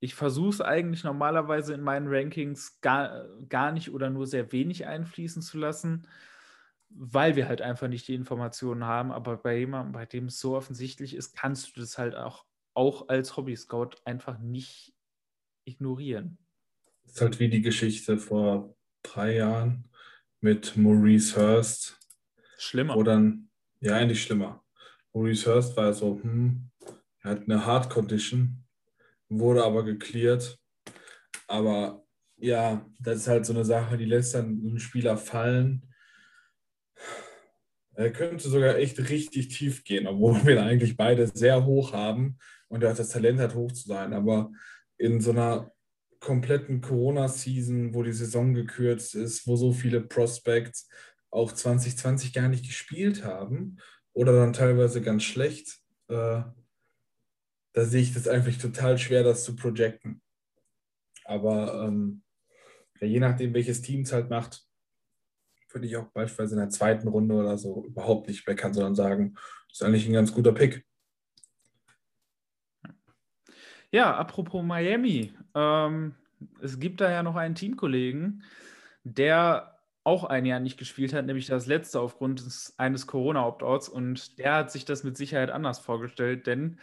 ich versuche es eigentlich normalerweise in meinen Rankings gar, gar nicht oder nur sehr wenig einfließen zu lassen, weil wir halt einfach nicht die Informationen haben. Aber bei jemandem, bei dem es so offensichtlich ist, kannst du das halt auch, auch als Hobby-Scout einfach nicht ignorieren. Das ist halt wie die Geschichte vor drei Jahren mit Maurice Hurst. Schlimmer. Oder, ja, eigentlich schlimmer. Maurice Hurst war so, hm, er hat eine Hard Condition, wurde aber geklärt. Aber ja, das ist halt so eine Sache, die lässt dann einen Spieler fallen. Er könnte sogar echt richtig tief gehen, obwohl wir eigentlich beide sehr hoch haben und er hat das Talent hat, hoch zu sein. Aber in so einer kompletten Corona-Season, wo die Saison gekürzt ist, wo so viele Prospects auch 2020 gar nicht gespielt haben oder dann teilweise ganz schlecht, äh, da sehe ich das einfach total schwer, das zu projecten. Aber ähm, ja, je nachdem, welches Team es halt macht, würde ich auch beispielsweise in der zweiten Runde oder so überhaupt nicht meckern, sondern sagen, ist eigentlich ein ganz guter Pick. Ja, apropos Miami. Ähm, es gibt da ja noch einen Teamkollegen, der auch ein Jahr nicht gespielt hat, nämlich das letzte aufgrund des, eines Corona-Opt-outs. Und der hat sich das mit Sicherheit anders vorgestellt, denn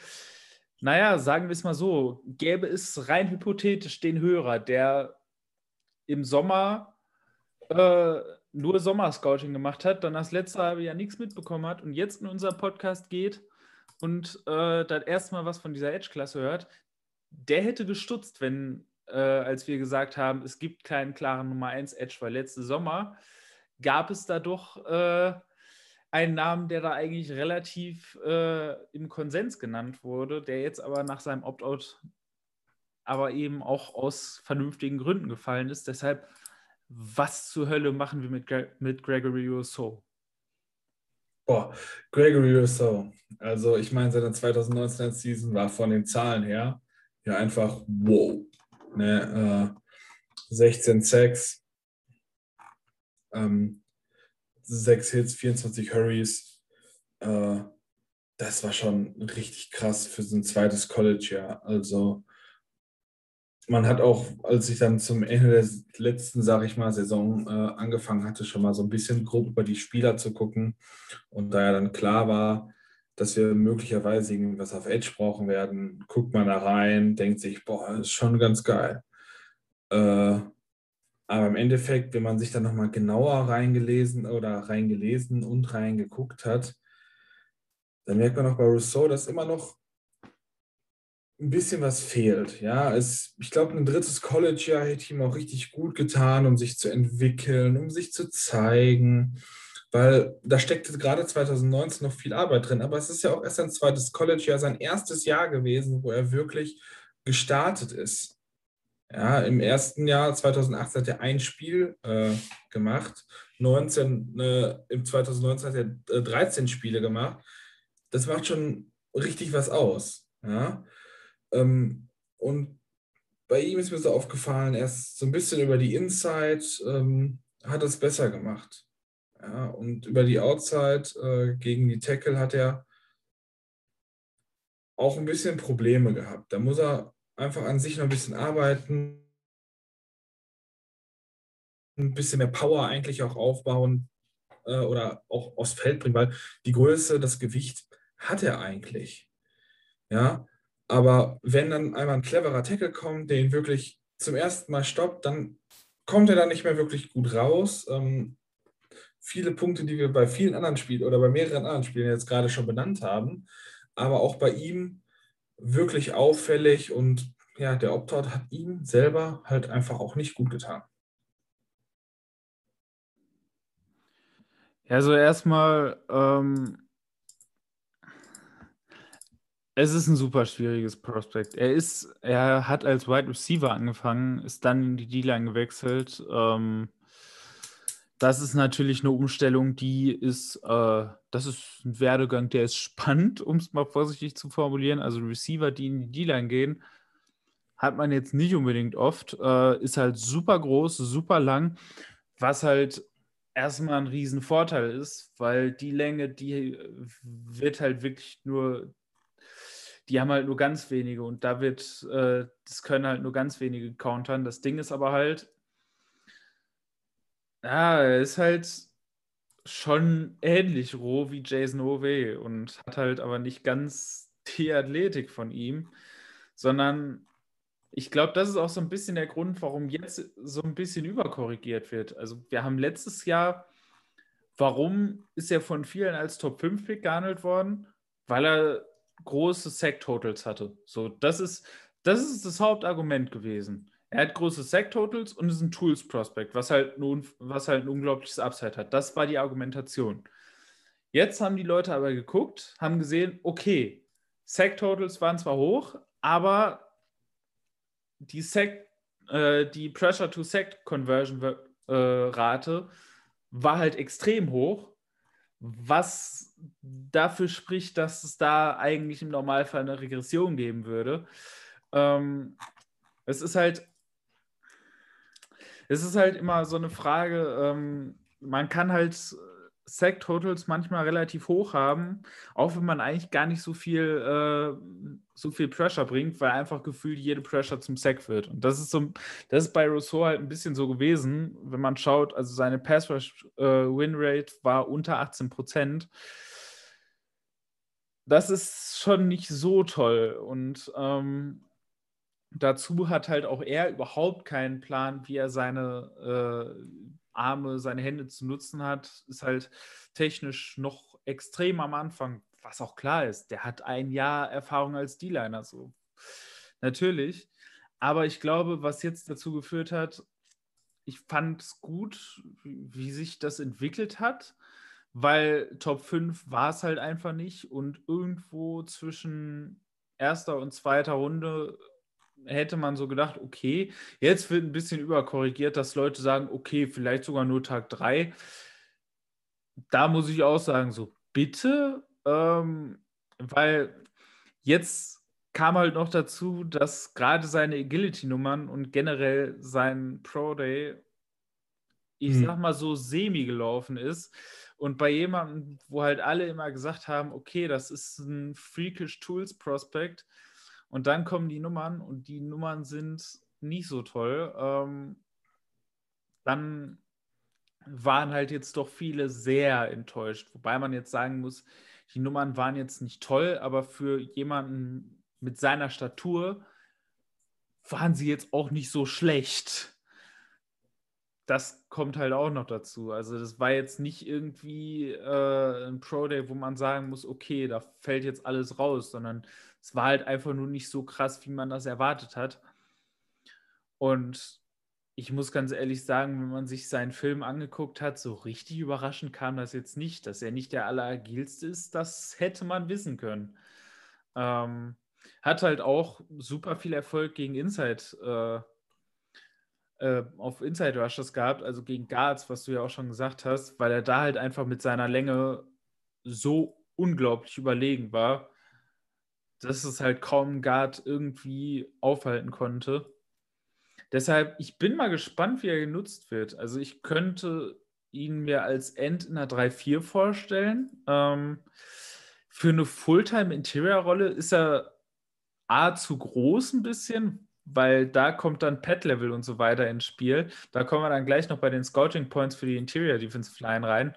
naja, sagen wir es mal so, gäbe es rein hypothetisch den Hörer, der im Sommer äh, nur Sommerscouting gemacht hat, dann das letzte halbe Jahr nichts mitbekommen hat und jetzt in unser Podcast geht und äh, das erste Mal was von dieser Edge-Klasse hört, der hätte gestutzt, wenn, äh, als wir gesagt haben, es gibt keinen klaren Nummer 1 Edge, weil letzte Sommer gab es da doch äh, einen Namen, der da eigentlich relativ äh, im Konsens genannt wurde, der jetzt aber nach seinem Opt-out aber eben auch aus vernünftigen Gründen gefallen ist. Deshalb, was zur Hölle machen wir mit, mit Gregory Rousseau? Boah, Gregory Rousseau. Also ich meine, seine 2019er Season war von den Zahlen her ja einfach wow. Ne, äh, 16 Sacks, ähm, sechs Hits, 24 Hurries. Äh, das war schon richtig krass für so ein zweites College-Jahr. Also man hat auch, als ich dann zum Ende der letzten, sage ich mal, Saison äh, angefangen hatte, schon mal so ein bisschen grob über die Spieler zu gucken. Und da ja dann klar war, dass wir möglicherweise irgendwas auf Edge brauchen werden, guckt man da rein, denkt sich, boah, ist schon ganz geil. Äh, aber im Endeffekt, wenn man sich dann nochmal genauer reingelesen oder reingelesen und reingeguckt hat, dann merkt man auch bei Rousseau, dass immer noch ein bisschen was fehlt. Ja, es, ich glaube, ein drittes College-Jahr hätte ihm auch richtig gut getan, um sich zu entwickeln, um sich zu zeigen, weil da steckte gerade 2019 noch viel Arbeit drin. Aber es ist ja auch erst ein zweites College-Jahr, sein erstes Jahr gewesen, wo er wirklich gestartet ist. Ja, im ersten Jahr 2018 hat er ein Spiel äh, gemacht. 19, äh, Im 2019 hat er äh, 13 Spiele gemacht. Das macht schon richtig was aus. Ja? Ähm, und bei ihm ist mir so aufgefallen, er ist so ein bisschen über die Inside, ähm, hat es besser gemacht. Ja? Und über die Outside äh, gegen die Tackle hat er auch ein bisschen Probleme gehabt. Da muss er einfach an sich noch ein bisschen arbeiten, ein bisschen mehr Power eigentlich auch aufbauen äh, oder auch aufs Feld bringen, weil die Größe, das Gewicht hat er eigentlich. Ja, Aber wenn dann einmal ein cleverer Tackle kommt, der ihn wirklich zum ersten Mal stoppt, dann kommt er da nicht mehr wirklich gut raus. Ähm, viele Punkte, die wir bei vielen anderen Spielen oder bei mehreren anderen Spielen jetzt gerade schon benannt haben, aber auch bei ihm wirklich auffällig und ja, der Opt-out hat ihm selber halt einfach auch nicht gut getan. Also erstmal, ähm, es ist ein super schwieriges Prospekt. Er ist, er hat als Wide Receiver angefangen, ist dann in die D-Line gewechselt. Ähm, das ist natürlich eine Umstellung, die ist, äh, das ist ein Werdegang, der ist spannend, um es mal vorsichtig zu formulieren. Also Receiver, die in die D-Line gehen, hat man jetzt nicht unbedingt oft. Äh, ist halt super groß, super lang, was halt erstmal ein Riesenvorteil ist, weil die Länge, die wird halt wirklich nur, die haben halt nur ganz wenige und da wird, äh, das können halt nur ganz wenige countern. Das Ding ist aber halt, ja, er ist halt schon ähnlich roh wie Jason Ove und hat halt aber nicht ganz die Athletik von ihm, sondern ich glaube, das ist auch so ein bisschen der Grund, warum jetzt so ein bisschen überkorrigiert wird. Also wir haben letztes Jahr, warum ist er von vielen als Top-5-Pick gehandelt worden? Weil er große Sack-Totals hatte. So, das ist, das ist das Hauptargument gewesen. Er hat große Sack-Totals und ist ein Tools-Prospect, was halt, nun, was halt ein unglaubliches Upside hat. Das war die Argumentation. Jetzt haben die Leute aber geguckt, haben gesehen, okay, Sack-Totals waren zwar hoch, aber die, äh, die Pressure-to-Sec-Conversion-Rate äh, war halt extrem hoch, was dafür spricht, dass es da eigentlich im Normalfall eine Regression geben würde. Ähm, es ist halt, es ist halt immer so eine Frage, ähm, man kann halt Sack Totals manchmal relativ hoch haben, auch wenn man eigentlich gar nicht so viel, äh, so viel Pressure bringt, weil einfach gefühlt jede Pressure zum Sack wird. Und das ist so, das ist bei Rousseau halt ein bisschen so gewesen, wenn man schaut, also seine Pass Rush äh, war unter 18 Prozent. Das ist schon nicht so toll. Und ähm, dazu hat halt auch er überhaupt keinen Plan, wie er seine äh, Arme, seine Hände zu nutzen hat, ist halt technisch noch extrem am Anfang, was auch klar ist. Der hat ein Jahr Erfahrung als D-Liner, so. Natürlich. Aber ich glaube, was jetzt dazu geführt hat, ich fand es gut, wie sich das entwickelt hat, weil Top 5 war es halt einfach nicht und irgendwo zwischen erster und zweiter Runde hätte man so gedacht, okay, jetzt wird ein bisschen überkorrigiert, dass Leute sagen, okay, vielleicht sogar nur Tag 3. Da muss ich auch sagen, so bitte, ähm, weil jetzt kam halt noch dazu, dass gerade seine Agility-Nummern und generell sein Pro Day, ich hm. sag mal so, semi gelaufen ist. Und bei jemandem, wo halt alle immer gesagt haben, okay, das ist ein Freakish Tools Prospect, und dann kommen die Nummern und die Nummern sind nicht so toll. Ähm, dann waren halt jetzt doch viele sehr enttäuscht. Wobei man jetzt sagen muss, die Nummern waren jetzt nicht toll, aber für jemanden mit seiner Statur waren sie jetzt auch nicht so schlecht. Das kommt halt auch noch dazu. Also das war jetzt nicht irgendwie äh, ein Pro Day, wo man sagen muss, okay, da fällt jetzt alles raus, sondern es war halt einfach nur nicht so krass, wie man das erwartet hat. Und ich muss ganz ehrlich sagen, wenn man sich seinen Film angeguckt hat, so richtig überraschend kam das jetzt nicht. Dass er nicht der alleragilste ist, das hätte man wissen können. Ähm, hat halt auch super viel Erfolg gegen Inside, äh, äh, auf Inside Rushes gehabt, also gegen Guards, was du ja auch schon gesagt hast, weil er da halt einfach mit seiner Länge so unglaublich überlegen war dass es halt kaum Guard irgendwie aufhalten konnte. Deshalb, ich bin mal gespannt, wie er genutzt wird. Also ich könnte ihn mir als End in der 3-4 vorstellen. Ähm, für eine Fulltime-Interior-Rolle ist er A zu groß ein bisschen, weil da kommt dann Pet-Level und so weiter ins Spiel. Da kommen wir dann gleich noch bei den Scouting Points für die Interior Defensive Line rein.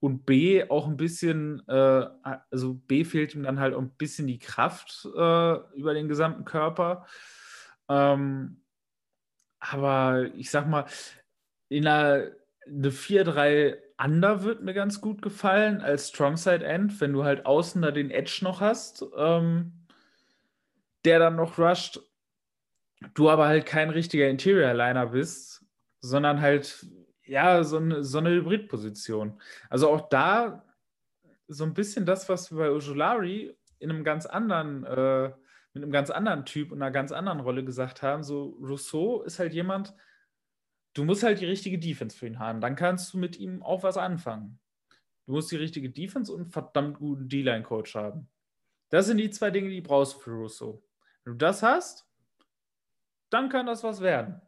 Und B auch ein bisschen, äh, also B fehlt ihm dann halt auch ein bisschen die Kraft äh, über den gesamten Körper. Ähm, aber ich sag mal, in einer eine 4-3 Under wird mir ganz gut gefallen als Strongside End, wenn du halt außen da den Edge noch hast, ähm, der dann noch rusht, du aber halt kein richtiger Interior Liner bist, sondern halt ja so eine, so eine Hybridposition. Also auch da so ein bisschen das, was wir bei Ojulari in einem ganz anderen, äh, mit einem ganz anderen Typ und einer ganz anderen Rolle gesagt haben. So Rousseau ist halt jemand, du musst halt die richtige Defense für ihn haben. Dann kannst du mit ihm auch was anfangen. Du musst die richtige Defense und einen verdammt guten D-Line-Coach haben. Das sind die zwei Dinge, die brauchst du für Russo. Wenn du das hast, dann kann das was werden.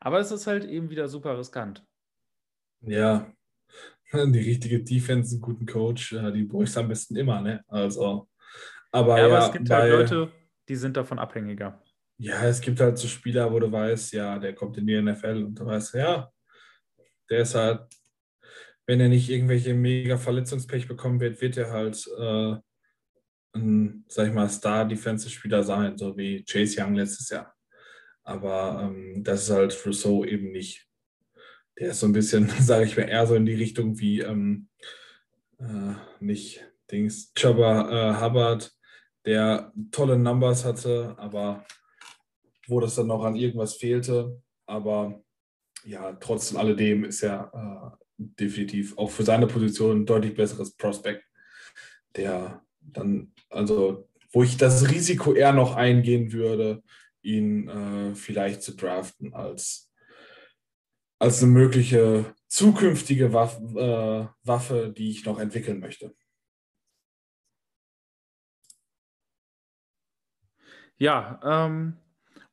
Aber es ist halt eben wieder super riskant. Ja, die richtige Defense, einen guten Coach, die bräuchst du am besten immer, ne? Also, aber, ja, aber ja, es gibt halt Leute, die sind davon abhängiger. Ja, es gibt halt so Spieler, wo du weißt, ja, der kommt in die NFL und du weißt, ja, der ist halt, wenn er nicht irgendwelche mega Verletzungspech bekommen wird, wird er halt äh, ein, sag ich mal, Star-Defensive-Spieler sein, so wie Chase Young letztes Jahr. Aber ähm, das ist halt Rousseau eben nicht. Der ist so ein bisschen, sage ich mal, eher so in die Richtung wie ähm, äh, nicht Dings, Chubba äh, Hubbard, der tolle Numbers hatte, aber wo das dann noch an irgendwas fehlte. Aber ja, trotz alledem ist er äh, definitiv auch für seine Position ein deutlich besseres Prospect, der dann, also wo ich das Risiko eher noch eingehen würde, ihn äh, vielleicht zu draften als, als eine mögliche zukünftige Waffe, äh, Waffe, die ich noch entwickeln möchte. Ja, ähm,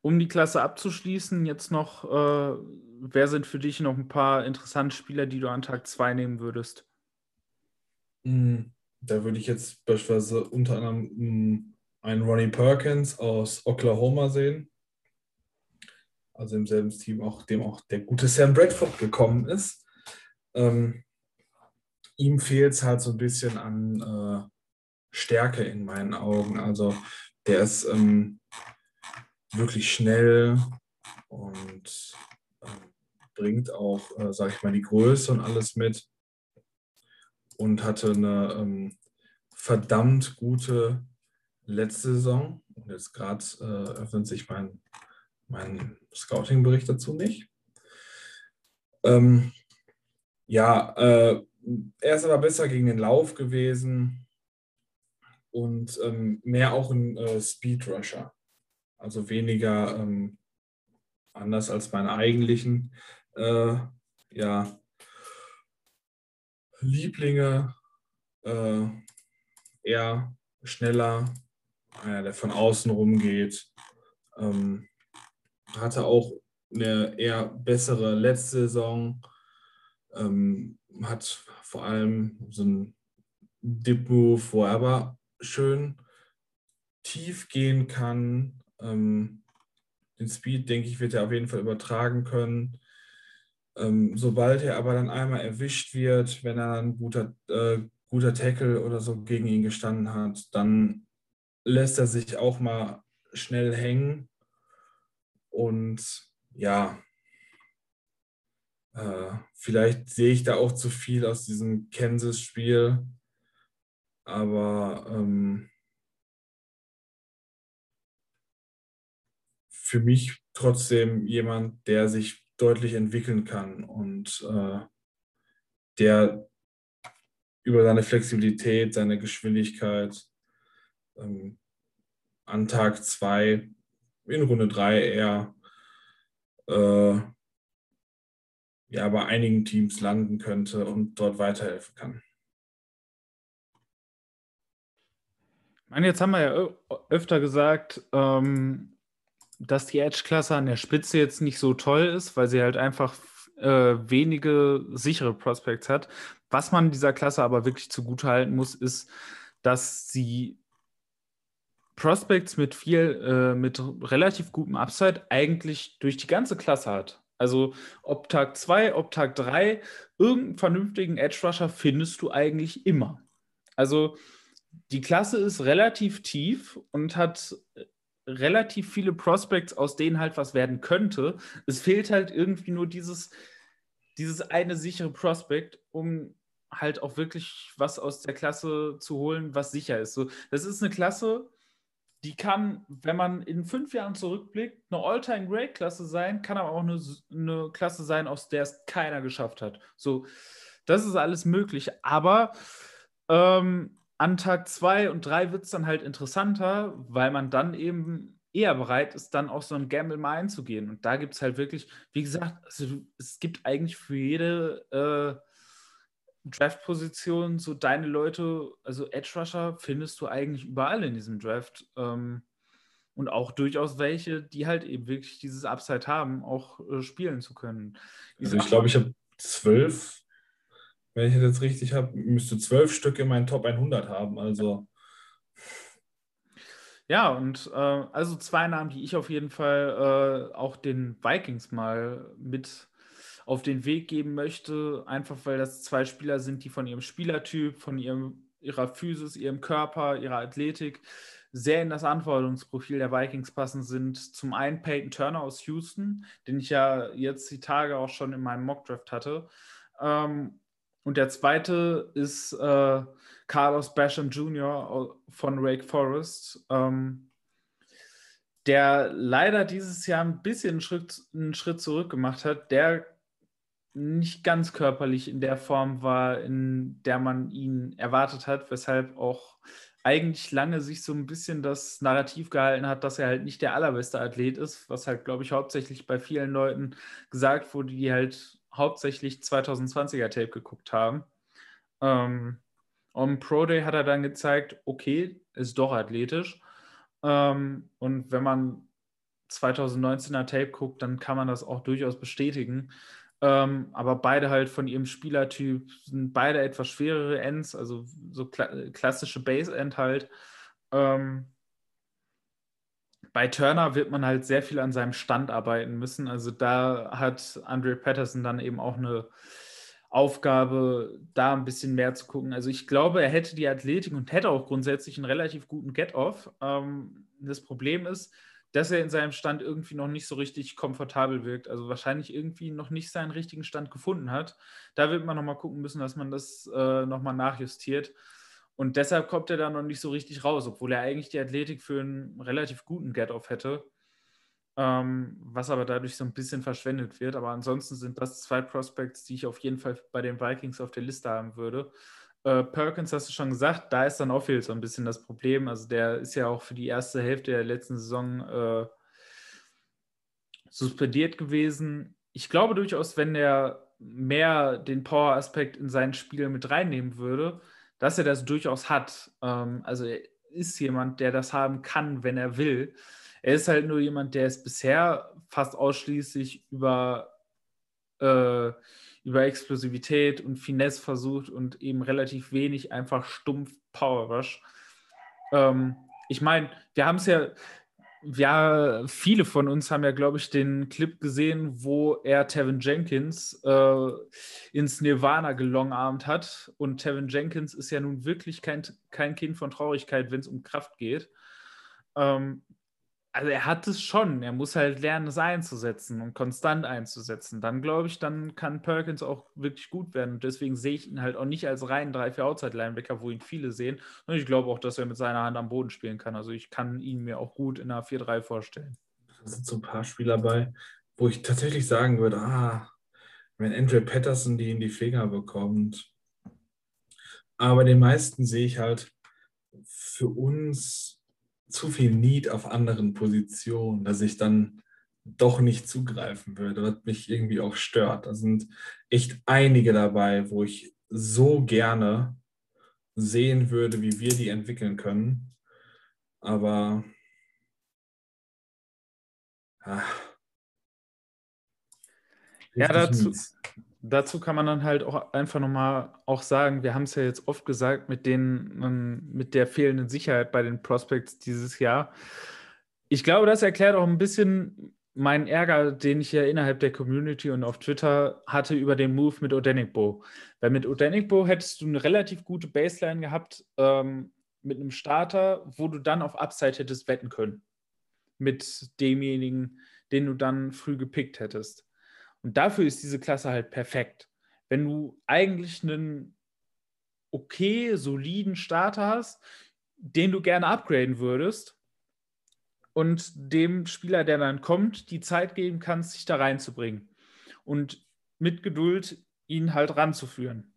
um die Klasse abzuschließen, jetzt noch, äh, wer sind für dich noch ein paar interessante Spieler, die du an Tag 2 nehmen würdest? Hm, da würde ich jetzt beispielsweise unter anderem hm, einen Ronnie Perkins aus Oklahoma sehen. Also im selben Team, auch dem auch der gute Sam Bradford gekommen ist. Ähm, ihm fehlt es halt so ein bisschen an äh, Stärke in meinen Augen. Also der ist ähm, wirklich schnell und äh, bringt auch, äh, sage ich mal, die Größe und alles mit und hatte eine ähm, verdammt gute letzte Saison. Und jetzt gerade äh, öffnet sich mein, mein Scouting-Bericht dazu nicht. Ähm, ja, äh, er ist aber besser gegen den Lauf gewesen und ähm, mehr auch ein äh, Speed Rusher also weniger ähm, anders als meinen eigentlichen äh, ja, Lieblinge, äh, eher schneller, äh, der von außen rumgeht, ähm, hatte auch eine eher bessere letzte Saison, ähm, hat vor allem so einen Dip-Move, wo er aber schön tief gehen kann, ähm, den Speed, denke ich, wird er auf jeden Fall übertragen können. Ähm, sobald er aber dann einmal erwischt wird, wenn er ein guter, äh, guter Tackle oder so gegen ihn gestanden hat, dann lässt er sich auch mal schnell hängen. Und ja, äh, vielleicht sehe ich da auch zu viel aus diesem Kansas-Spiel. Aber ähm, für mich trotzdem jemand, der sich deutlich entwickeln kann und äh, der über seine Flexibilität, seine Geschwindigkeit ähm, an Tag zwei in Runde drei eher äh, ja, bei einigen Teams landen könnte und dort weiterhelfen kann. Ich meine, jetzt haben wir ja öfter gesagt, ähm, dass die Edge-Klasse an der Spitze jetzt nicht so toll ist, weil sie halt einfach äh, wenige sichere Prospects hat. Was man dieser Klasse aber wirklich zugutehalten muss, ist, dass sie Prospects mit viel, äh, mit relativ gutem Upside eigentlich durch die ganze Klasse hat. Also ob Tag 2, ob Tag 3, irgendeinen vernünftigen Edge Rusher findest du eigentlich immer. Also die Klasse ist relativ tief und hat relativ viele Prospects, aus denen halt was werden könnte. Es fehlt halt irgendwie nur dieses, dieses eine sichere Prospect, um halt auch wirklich was aus der Klasse zu holen, was sicher ist. So, das ist eine Klasse, die kann, wenn man in fünf Jahren zurückblickt, eine All-Time-Great-Klasse sein, kann aber auch eine, eine Klasse sein, aus der es keiner geschafft hat. So, das ist alles möglich. Aber ähm, an Tag zwei und drei wird es dann halt interessanter, weil man dann eben eher bereit ist, dann auch so ein Gamble mal einzugehen. Und da gibt es halt wirklich, wie gesagt, also es gibt eigentlich für jede äh, Draft-Position so deine Leute, also Edge Rusher findest du eigentlich überall in diesem Draft. Ähm, und auch durchaus welche, die halt eben wirklich dieses Upside haben, auch äh, spielen zu können. Also ich glaube, ich habe zwölf wenn ich das jetzt richtig habe, müsste zwölf Stück in meinen Top 100 haben. Also. Ja, und äh, also zwei Namen, die ich auf jeden Fall äh, auch den Vikings mal mit auf den Weg geben möchte, einfach weil das zwei Spieler sind, die von ihrem Spielertyp, von ihrem, ihrer Physis, ihrem Körper, ihrer Athletik sehr in das Anforderungsprofil der Vikings passen sind. Zum einen Peyton Turner aus Houston, den ich ja jetzt die Tage auch schon in meinem Mockdraft hatte. Ähm, und der zweite ist äh, Carlos Basham Jr. von Wake Forest, ähm, der leider dieses Jahr ein bisschen einen Schritt, einen Schritt zurück gemacht hat, der nicht ganz körperlich in der Form war, in der man ihn erwartet hat, weshalb auch eigentlich lange sich so ein bisschen das Narrativ gehalten hat, dass er halt nicht der allerbeste Athlet ist, was halt, glaube ich, hauptsächlich bei vielen Leuten gesagt wurde, die halt hauptsächlich 2020er Tape geguckt haben. Ähm, am Pro Day hat er dann gezeigt, okay, ist doch athletisch. Ähm, und wenn man 2019er Tape guckt, dann kann man das auch durchaus bestätigen. Ähm, aber beide halt von ihrem Spielertyp sind beide etwas schwerere Ends, also so kla klassische Base-End halt. Ähm, bei Turner wird man halt sehr viel an seinem Stand arbeiten müssen. Also da hat Andre Patterson dann eben auch eine Aufgabe, da ein bisschen mehr zu gucken. Also ich glaube, er hätte die Athletik und hätte auch grundsätzlich einen relativ guten Get-Off. Ähm, das Problem ist, dass er in seinem Stand irgendwie noch nicht so richtig komfortabel wirkt. Also wahrscheinlich irgendwie noch nicht seinen richtigen Stand gefunden hat. Da wird man nochmal gucken müssen, dass man das äh, nochmal nachjustiert. Und deshalb kommt er da noch nicht so richtig raus, obwohl er eigentlich die Athletik für einen relativ guten Get-Off hätte. Ähm, was aber dadurch so ein bisschen verschwendet wird. Aber ansonsten sind das zwei Prospects, die ich auf jeden Fall bei den Vikings auf der Liste haben würde. Äh, Perkins hast du schon gesagt, da ist dann auch viel so ein bisschen das Problem. Also der ist ja auch für die erste Hälfte der letzten Saison äh, suspendiert gewesen. Ich glaube durchaus, wenn er mehr den Power-Aspekt in sein Spiel mit reinnehmen würde, dass er das durchaus hat. Ähm, also er ist jemand, der das haben kann, wenn er will. Er ist halt nur jemand, der es bisher fast ausschließlich über, äh, über Explosivität und Finesse versucht und eben relativ wenig einfach stumpf Power Rush. Ähm, ich meine, wir haben es ja, ja, viele von uns haben ja, glaube ich, den Clip gesehen, wo er Tevin Jenkins äh, ins Nirvana gelongarmt hat. Und Tevin Jenkins ist ja nun wirklich kein, kein Kind von Traurigkeit, wenn es um Kraft geht. Ähm, also er hat es schon. Er muss halt lernen, es einzusetzen und konstant einzusetzen. Dann glaube ich, dann kann Perkins auch wirklich gut werden. Und deswegen sehe ich ihn halt auch nicht als reinen 3-4 Outside-Linebacker, wo ihn viele sehen. Und ich glaube auch, dass er mit seiner Hand am Boden spielen kann. Also ich kann ihn mir auch gut in einer 4-3 vorstellen. Da sind so ein paar Spieler bei, wo ich tatsächlich sagen würde, ah, wenn Andrew Patterson die in die Finger bekommt. Aber den meisten sehe ich halt für uns zu viel Need auf anderen Positionen, dass ich dann doch nicht zugreifen würde, was mich irgendwie auch stört. Da sind echt einige dabei, wo ich so gerne sehen würde, wie wir die entwickeln können. Aber ah, ja, dazu, mies. Dazu kann man dann halt auch einfach nochmal auch sagen, wir haben es ja jetzt oft gesagt, mit, den, ähm, mit der fehlenden Sicherheit bei den Prospects dieses Jahr. Ich glaube, das erklärt auch ein bisschen, mein Ärger, den ich ja innerhalb der Community und auf Twitter hatte über den Move mit Odenigbo. Weil mit Odenigbo hättest du eine relativ gute Baseline gehabt ähm, mit einem Starter, wo du dann auf Upside hättest wetten können. Mit demjenigen, den du dann früh gepickt hättest. Und dafür ist diese Klasse halt perfekt. Wenn du eigentlich einen okay, soliden Starter hast, den du gerne upgraden würdest, und dem Spieler, der dann kommt, die Zeit geben kannst, sich da reinzubringen und mit Geduld ihn halt ranzuführen.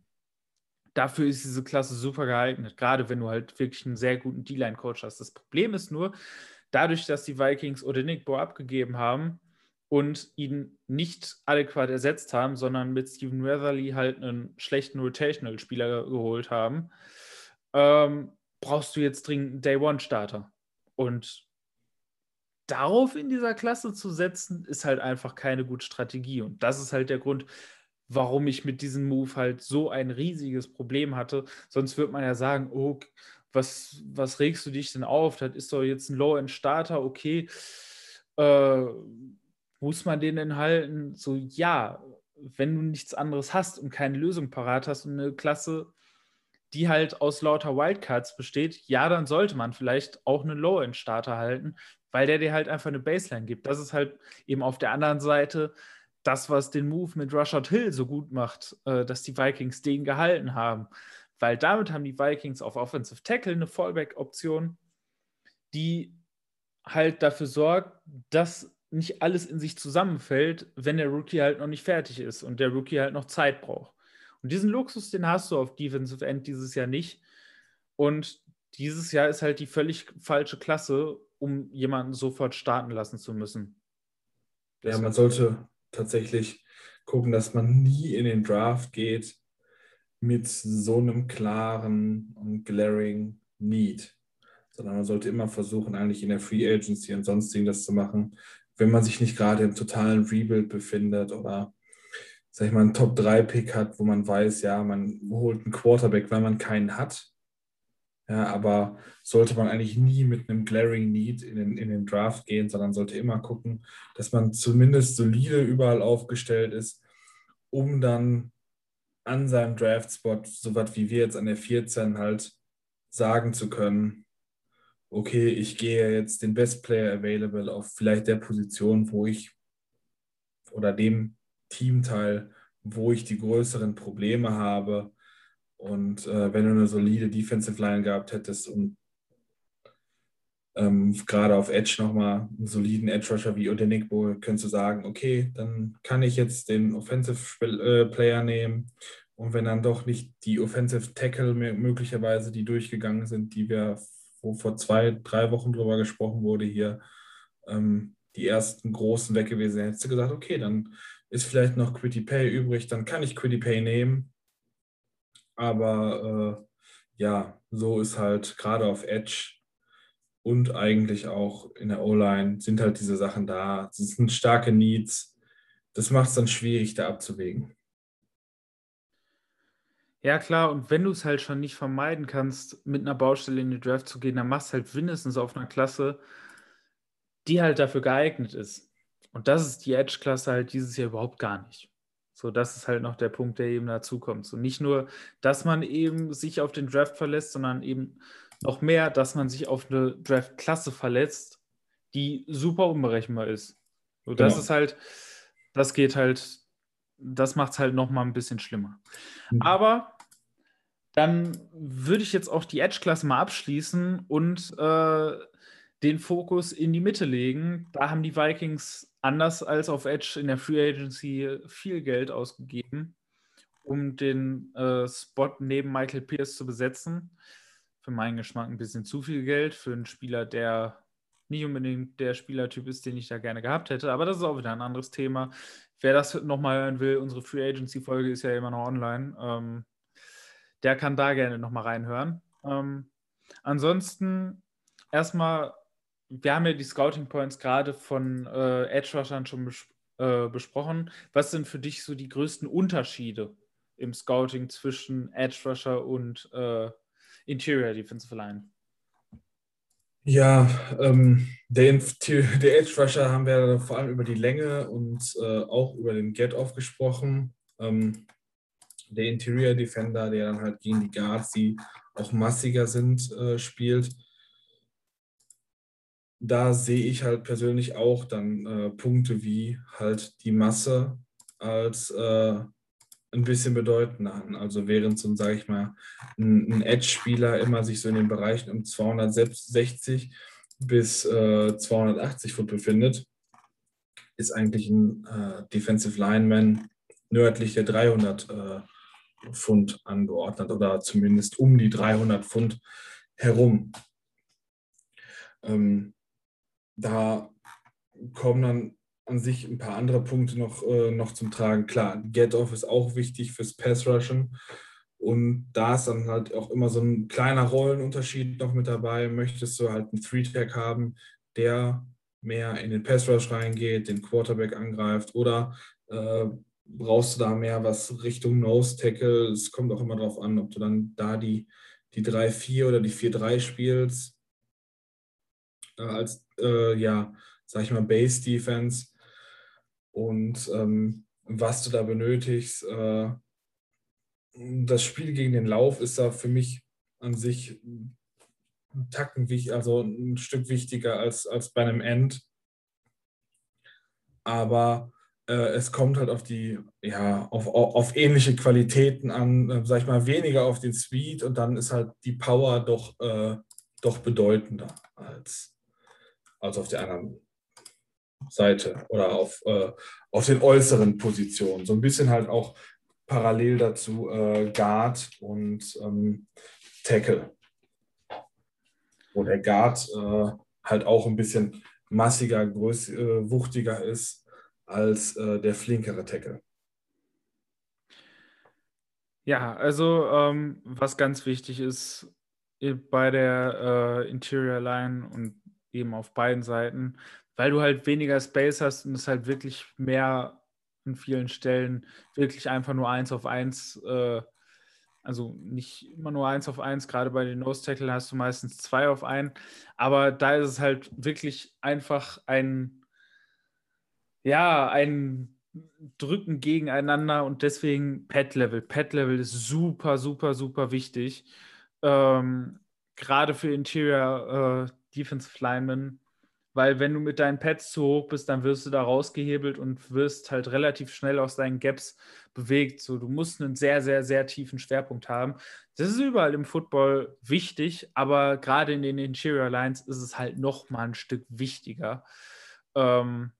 Dafür ist diese Klasse super geeignet, gerade wenn du halt wirklich einen sehr guten D-Line-Coach hast. Das Problem ist nur, dadurch, dass die Vikings Odenigbo abgegeben haben und ihn nicht adäquat ersetzt haben, sondern mit Steven Weatherly halt einen schlechten Rotational-Spieler geholt haben, ähm, brauchst du jetzt dringend einen Day-One-Starter. Und darauf in dieser Klasse zu setzen, ist halt einfach keine gute Strategie. Und das ist halt der Grund, warum ich mit diesem Move halt so ein riesiges Problem hatte. Sonst würde man ja sagen, oh, was, was regst du dich denn auf? Das ist doch jetzt ein Low-End-Starter, okay. Äh, muss man den denn halten? So, ja, wenn du nichts anderes hast und keine Lösung parat hast und eine Klasse, die halt aus lauter Wildcards besteht, ja, dann sollte man vielleicht auch einen Low-End-Starter halten, weil der dir halt einfach eine Baseline gibt. Das ist halt eben auf der anderen Seite das, was den Move mit Rashad Hill so gut macht, äh, dass die Vikings den gehalten haben. Weil damit haben die Vikings auf Offensive Tackle eine Fallback-Option, die halt dafür sorgt, dass nicht alles in sich zusammenfällt, wenn der Rookie halt noch nicht fertig ist und der Rookie halt noch Zeit braucht. Und diesen Luxus, den hast du auf Defensive End dieses Jahr nicht. Und dieses Jahr ist halt die völlig falsche Klasse, um jemanden sofort starten lassen zu müssen. Ja, man sollte tatsächlich gucken, dass man nie in den Draft geht mit so einem klaren und glaring Need, sondern man sollte immer versuchen, eigentlich in der Free Agency und sonstigen das zu machen, wenn man sich nicht gerade im totalen Rebuild befindet oder sag ich mal, einen Top-3-Pick hat, wo man weiß, ja, man holt einen Quarterback, weil man keinen hat. Ja, aber sollte man eigentlich nie mit einem glaring Need in den, in den Draft gehen, sondern sollte immer gucken, dass man zumindest solide überall aufgestellt ist, um dann an seinem Draft-Spot, so was wie wir jetzt an der 14 halt sagen zu können, okay, ich gehe jetzt den Best Player Available auf vielleicht der Position, wo ich oder dem Teamteil, wo ich die größeren Probleme habe, und äh, wenn du eine solide Defensive Line gehabt hättest und ähm, gerade auf Edge nochmal einen soliden Edge Rusher wie Odenigbo, könntest du sagen, okay, dann kann ich jetzt den Offensive äh, Player nehmen. Und wenn dann doch nicht die Offensive Tackle möglicherweise, die durchgegangen sind, die wir, wo vor zwei, drei Wochen drüber gesprochen wurde hier, ähm, die ersten großen weg gewesen, hättest du gesagt, okay, dann ist vielleicht noch Quitty Pay übrig, dann kann ich Quitty Pay nehmen aber äh, ja, so ist halt gerade auf Edge und eigentlich auch in der O-Line sind halt diese Sachen da. Es sind starke Needs. Das macht es dann schwierig, da abzuwägen. Ja, klar, und wenn du es halt schon nicht vermeiden kannst, mit einer Baustelle in die Draft zu gehen, dann machst du halt mindestens auf einer Klasse, die halt dafür geeignet ist. Und das ist die Edge-Klasse halt dieses Jahr überhaupt gar nicht. So, das ist halt noch der Punkt, der eben dazukommt. So, nicht nur, dass man eben sich auf den Draft verlässt, sondern eben noch mehr, dass man sich auf eine Draft-Klasse verletzt, die super unberechenbar ist. So, das genau. ist halt, das geht halt, das macht es halt nochmal ein bisschen schlimmer. Mhm. Aber dann würde ich jetzt auch die Edge-Klasse mal abschließen und äh, den Fokus in die Mitte legen. Da haben die Vikings anders als auf Edge in der Free Agency viel Geld ausgegeben, um den äh, Spot neben Michael Pierce zu besetzen. Für meinen Geschmack ein bisschen zu viel Geld für einen Spieler, der nicht unbedingt der Spielertyp ist, den ich da gerne gehabt hätte. Aber das ist auch wieder ein anderes Thema. Wer das nochmal hören will, unsere Free Agency-Folge ist ja immer noch online. Ähm, der kann da gerne nochmal reinhören. Ähm, ansonsten erstmal wir haben ja die Scouting Points gerade von äh, Edge Rushern schon bes äh, besprochen. Was sind für dich so die größten Unterschiede im Scouting zwischen Edge Rusher und äh, Interior Defensive Line? Ja, ähm, der, der Edge Rusher haben wir vor allem über die Länge und äh, auch über den Get-Off gesprochen. Ähm, der Interior Defender, der dann halt gegen die Guards, die auch massiger sind, äh, spielt. Da sehe ich halt persönlich auch dann äh, Punkte wie halt die Masse als äh, ein bisschen bedeutender an. Also während so, sage ich mal, ein, ein Edge-Spieler immer sich so in den Bereichen um 260 bis äh, 280 Foot befindet, ist eigentlich ein äh, Defensive Lineman nördlich der 300 äh, Pfund angeordnet oder zumindest um die 300 Pfund herum. Ähm, da kommen dann an sich ein paar andere Punkte noch, äh, noch zum Tragen. Klar, Get-Off ist auch wichtig fürs Pass-Rushen. Und da ist dann halt auch immer so ein kleiner Rollenunterschied noch mit dabei. Möchtest du halt einen Three-Tag haben, der mehr in den Pass-Rush reingeht, den Quarterback angreift oder äh, brauchst du da mehr was Richtung Nose-Tackle? Es kommt auch immer darauf an, ob du dann da die, die 3-4 oder die 4-3 spielst. Als, äh, ja, sag ich mal, Base-Defense und ähm, was du da benötigst. Äh, das Spiel gegen den Lauf ist da für mich an sich ein Tacken, also ein Stück wichtiger als, als bei einem End. Aber es kommt halt auf die, ja, auf, auf ähnliche Qualitäten an, äh, sag ich mal, weniger auf den Speed und dann ist halt die Power doch, äh, doch bedeutender als, als auf der anderen Seite oder auf, äh, auf den äußeren Positionen. So ein bisschen halt auch parallel dazu äh, Guard und ähm, Tackle. Wo der Guard äh, halt auch ein bisschen massiger, größ, äh, wuchtiger ist als äh, der flinkere Tackle. Ja, also ähm, was ganz wichtig ist bei der äh, Interior Line und eben auf beiden Seiten, weil du halt weniger Space hast und es halt wirklich mehr an vielen Stellen wirklich einfach nur eins auf eins, äh, also nicht immer nur eins auf eins, gerade bei den Nose Tackle hast du meistens zwei auf ein, aber da ist es halt wirklich einfach ein, ja, ein Drücken gegeneinander und deswegen Pet Level. Pet Level ist super, super, super wichtig. Ähm, gerade für Interior äh, Defensive Linemen weil wenn du mit deinen Pads zu hoch bist, dann wirst du da rausgehebelt und wirst halt relativ schnell aus deinen Gaps bewegt. So, du musst einen sehr, sehr, sehr tiefen Schwerpunkt haben. Das ist überall im Football wichtig, aber gerade in den Interior Lines ist es halt noch mal ein Stück wichtiger. Ähm,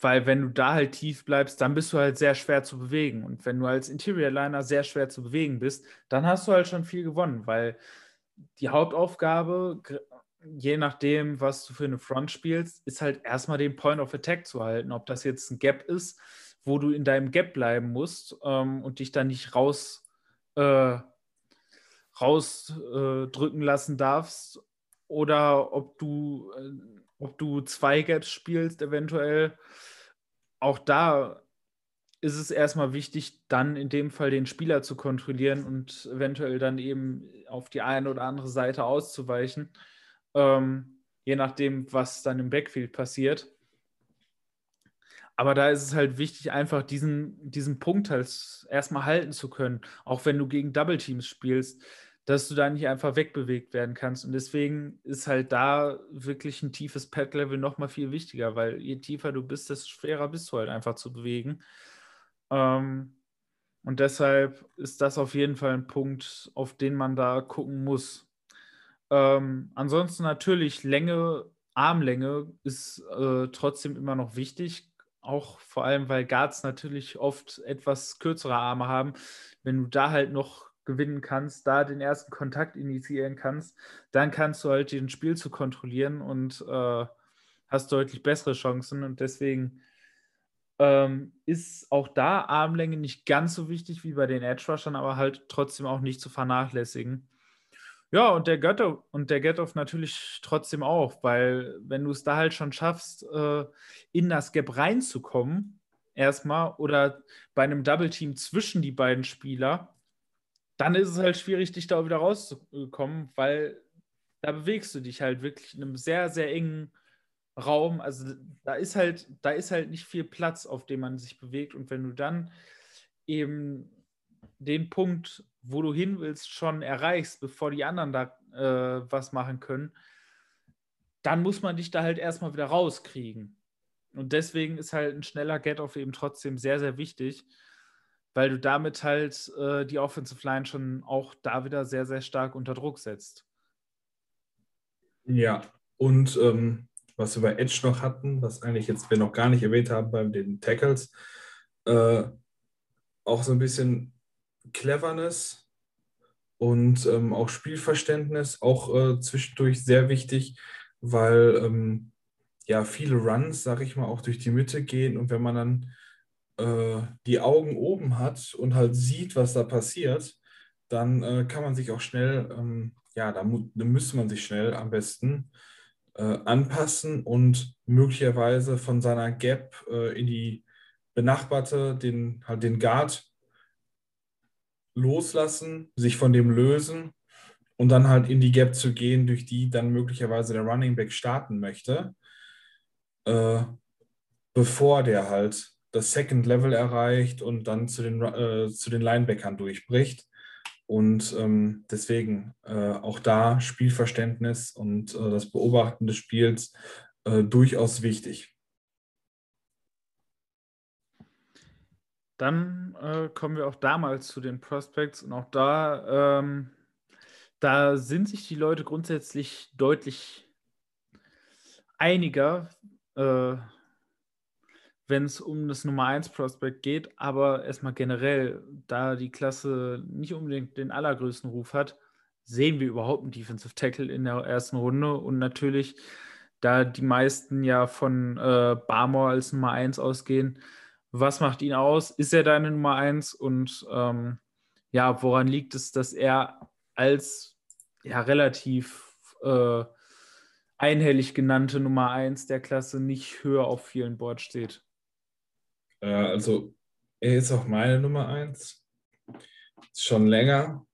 weil wenn du da halt tief bleibst, dann bist du halt sehr schwer zu bewegen. Und wenn du als Interior Liner sehr schwer zu bewegen bist, dann hast du halt schon viel gewonnen, weil die Hauptaufgabe je nachdem, was du für eine Front spielst, ist halt erstmal den Point of Attack zu halten. Ob das jetzt ein Gap ist, wo du in deinem Gap bleiben musst ähm, und dich dann nicht raus, äh, rausdrücken äh, lassen darfst, oder ob du, äh, ob du zwei Gaps spielst, eventuell. Auch da ist es erstmal wichtig, dann in dem Fall den Spieler zu kontrollieren und eventuell dann eben auf die eine oder andere Seite auszuweichen ähm, je nachdem, was dann im Backfield passiert. Aber da ist es halt wichtig, einfach diesen, diesen Punkt halt erstmal halten zu können, auch wenn du gegen Double Teams spielst, dass du da nicht einfach wegbewegt werden kannst. Und deswegen ist halt da wirklich ein tiefes Pad-Level nochmal viel wichtiger, weil je tiefer du bist, desto schwerer bist du halt einfach zu bewegen. Ähm, und deshalb ist das auf jeden Fall ein Punkt, auf den man da gucken muss. Ähm, ansonsten natürlich Länge, Armlänge ist äh, trotzdem immer noch wichtig. Auch vor allem, weil Guards natürlich oft etwas kürzere Arme haben. Wenn du da halt noch gewinnen kannst, da den ersten Kontakt initiieren kannst, dann kannst du halt den Spiel zu kontrollieren und äh, hast deutlich bessere Chancen. Und deswegen ähm, ist auch da Armlänge nicht ganz so wichtig wie bei den Edge Rushern, aber halt trotzdem auch nicht zu vernachlässigen. Ja, und der Götter und der Get-Off natürlich trotzdem auch, weil wenn du es da halt schon schaffst, äh, in das Gap reinzukommen, erstmal, oder bei einem Double-Team zwischen die beiden Spieler, dann ist es halt schwierig, dich da wieder rauszukommen, weil da bewegst du dich halt wirklich in einem sehr, sehr engen Raum. Also da ist halt, da ist halt nicht viel Platz, auf dem man sich bewegt. Und wenn du dann eben den Punkt, wo du hin willst, schon erreichst, bevor die anderen da äh, was machen können, dann muss man dich da halt erstmal wieder rauskriegen. Und deswegen ist halt ein schneller Get-Off eben trotzdem sehr, sehr wichtig, weil du damit halt äh, die Offensive Line schon auch da wieder sehr, sehr stark unter Druck setzt. Ja, und ähm, was wir bei Edge noch hatten, was eigentlich jetzt wir noch gar nicht erwähnt haben bei den Tackles, äh, auch so ein bisschen Cleverness und ähm, auch Spielverständnis, auch äh, zwischendurch sehr wichtig, weil ähm, ja viele Runs, sag ich mal, auch durch die Mitte gehen und wenn man dann äh, die Augen oben hat und halt sieht, was da passiert, dann äh, kann man sich auch schnell, ähm, ja, da, da müsste man sich schnell am besten äh, anpassen und möglicherweise von seiner Gap äh, in die benachbarte, den, halt den Guard loslassen, sich von dem lösen und dann halt in die Gap zu gehen, durch die dann möglicherweise der Running Back starten möchte, äh, bevor der halt das Second Level erreicht und dann zu den, äh, zu den Linebackern durchbricht. Und ähm, deswegen äh, auch da Spielverständnis und äh, das Beobachten des Spiels äh, durchaus wichtig. Dann äh, kommen wir auch damals zu den Prospects und auch da, ähm, da sind sich die Leute grundsätzlich deutlich einiger, äh, wenn es um das Nummer 1 Prospect geht, aber erstmal generell, da die Klasse nicht unbedingt den allergrößten Ruf hat, sehen wir überhaupt einen Defensive Tackle in der ersten Runde und natürlich, da die meisten ja von äh, Barmore als Nummer 1 ausgehen, was macht ihn aus? Ist er deine Nummer 1 und ähm, ja, woran liegt es, dass er als ja relativ äh, einhellig genannte Nummer 1 der Klasse nicht höher auf vielen Boards steht? Äh, also er ist auch meine Nummer eins. Schon länger.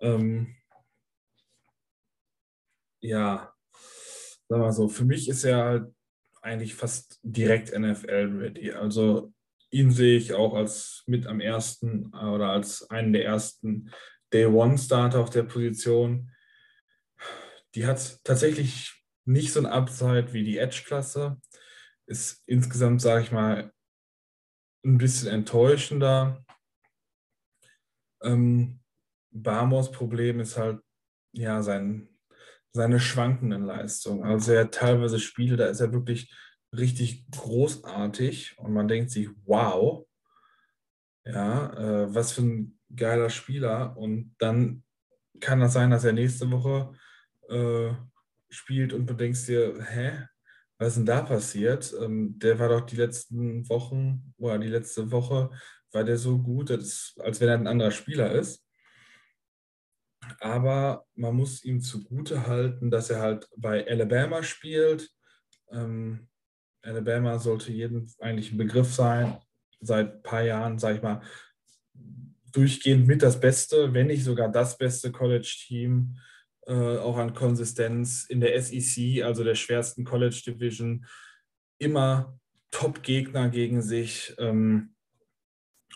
Ähm, ja, sag mal so, für mich ist er halt eigentlich fast direkt NFL-ready. Also ihn sehe ich auch als mit am ersten oder als einen der ersten Day-One-Starter auf der Position. Die hat tatsächlich nicht so ein Upside wie die Edge-Klasse. Ist insgesamt, sage ich mal, ein bisschen enttäuschender. Ähm, Barmos Problem ist halt ja sein, seine schwankenden Leistungen. Also er hat teilweise Spiele, da ist er wirklich richtig großartig und man denkt sich, wow, ja, äh, was für ein geiler Spieler. Und dann kann das sein, dass er nächste Woche äh, spielt und du denkst dir, hä, was ist denn da passiert? Ähm, der war doch die letzten Wochen oder die letzte Woche war der so gut, dass, als wenn er ein anderer Spieler ist. Aber man muss ihm zugute halten, dass er halt bei Alabama spielt. Ähm, Alabama sollte jedem eigentlich ein Begriff sein. Seit ein paar Jahren, sage ich mal, durchgehend mit das Beste, wenn nicht sogar das beste College-Team äh, auch an Konsistenz in der SEC, also der schwersten College Division, immer Top-Gegner gegen sich. Ähm,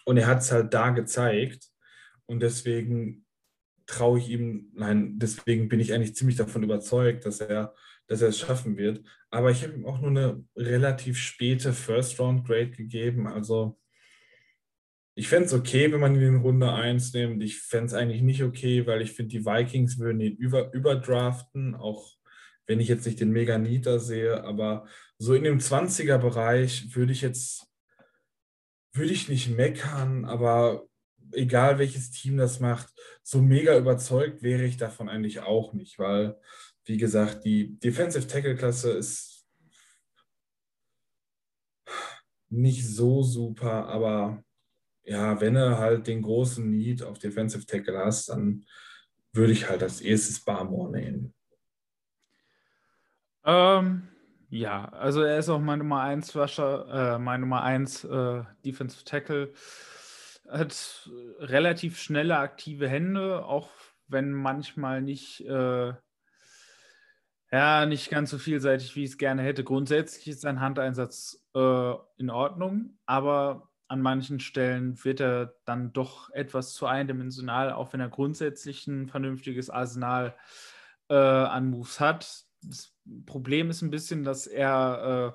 und er hat es halt da gezeigt. Und deswegen traue ich ihm, nein, deswegen bin ich eigentlich ziemlich davon überzeugt, dass er, dass er es schaffen wird. Aber ich habe ihm auch nur eine relativ späte First-Round-Grade gegeben. Also ich fände es okay, wenn man ihn in Runde 1 nimmt. Ich fände es eigentlich nicht okay, weil ich finde, die Vikings würden ihn über, überdraften, auch wenn ich jetzt nicht den Mega Nita sehe. Aber so in dem 20er-Bereich würde ich jetzt, würde ich nicht meckern, aber egal welches Team das macht, so mega überzeugt wäre ich davon eigentlich auch nicht, weil, wie gesagt, die Defensive Tackle-Klasse ist nicht so super, aber ja, wenn du halt den großen Need auf Defensive Tackle hast, dann würde ich halt als erstes Barmore nehmen. Ähm, ja, also er ist auch mein Nummer 1 Rusher, äh, mein Nummer 1 äh, Defensive Tackle. Hat relativ schnelle, aktive Hände, auch wenn manchmal nicht äh, Ja, nicht ganz so vielseitig, wie ich es gerne hätte. Grundsätzlich ist sein Handeinsatz äh, in Ordnung, aber an manchen Stellen wird er dann doch etwas zu eindimensional, auch wenn er grundsätzlich ein vernünftiges Arsenal äh, an Moves hat. Das Problem ist ein bisschen, dass er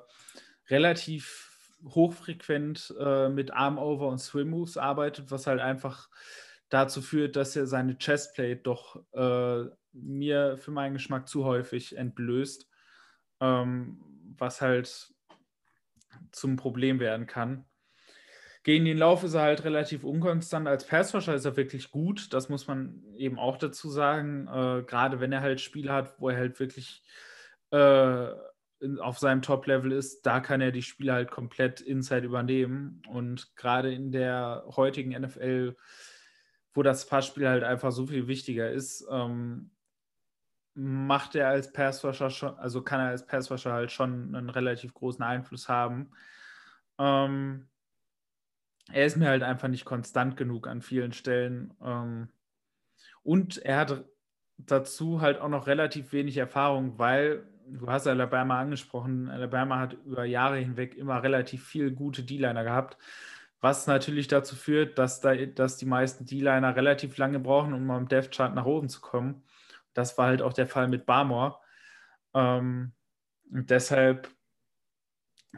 äh, relativ hochfrequent äh, mit Arm-Over und Swim-Moves arbeitet, was halt einfach dazu führt, dass er seine Chestplate doch äh, mir für meinen Geschmack zu häufig entblößt, ähm, was halt zum Problem werden kann. Gegen den Lauf ist er halt relativ unkonstant. Als Passwasher ist er wirklich gut. Das muss man eben auch dazu sagen. Äh, gerade wenn er halt Spiele hat, wo er halt wirklich äh, in, auf seinem Top-Level ist, da kann er die Spiele halt komplett inside übernehmen. Und gerade in der heutigen NFL, wo das Passspiel halt einfach so viel wichtiger ist, ähm, macht er als Passwasher schon, also kann er als Passwasher halt schon einen relativ großen Einfluss haben. Ähm, er ist mir halt einfach nicht konstant genug an vielen Stellen. Ähm, und er hat dazu halt auch noch relativ wenig Erfahrung, weil du hast Alabama angesprochen. Alabama hat über Jahre hinweg immer relativ viel gute D-Liner gehabt, was natürlich dazu führt, dass, da, dass die meisten D-Liner relativ lange brauchen, um am Death Chart nach oben zu kommen. Das war halt auch der Fall mit Barmore. Ähm, und deshalb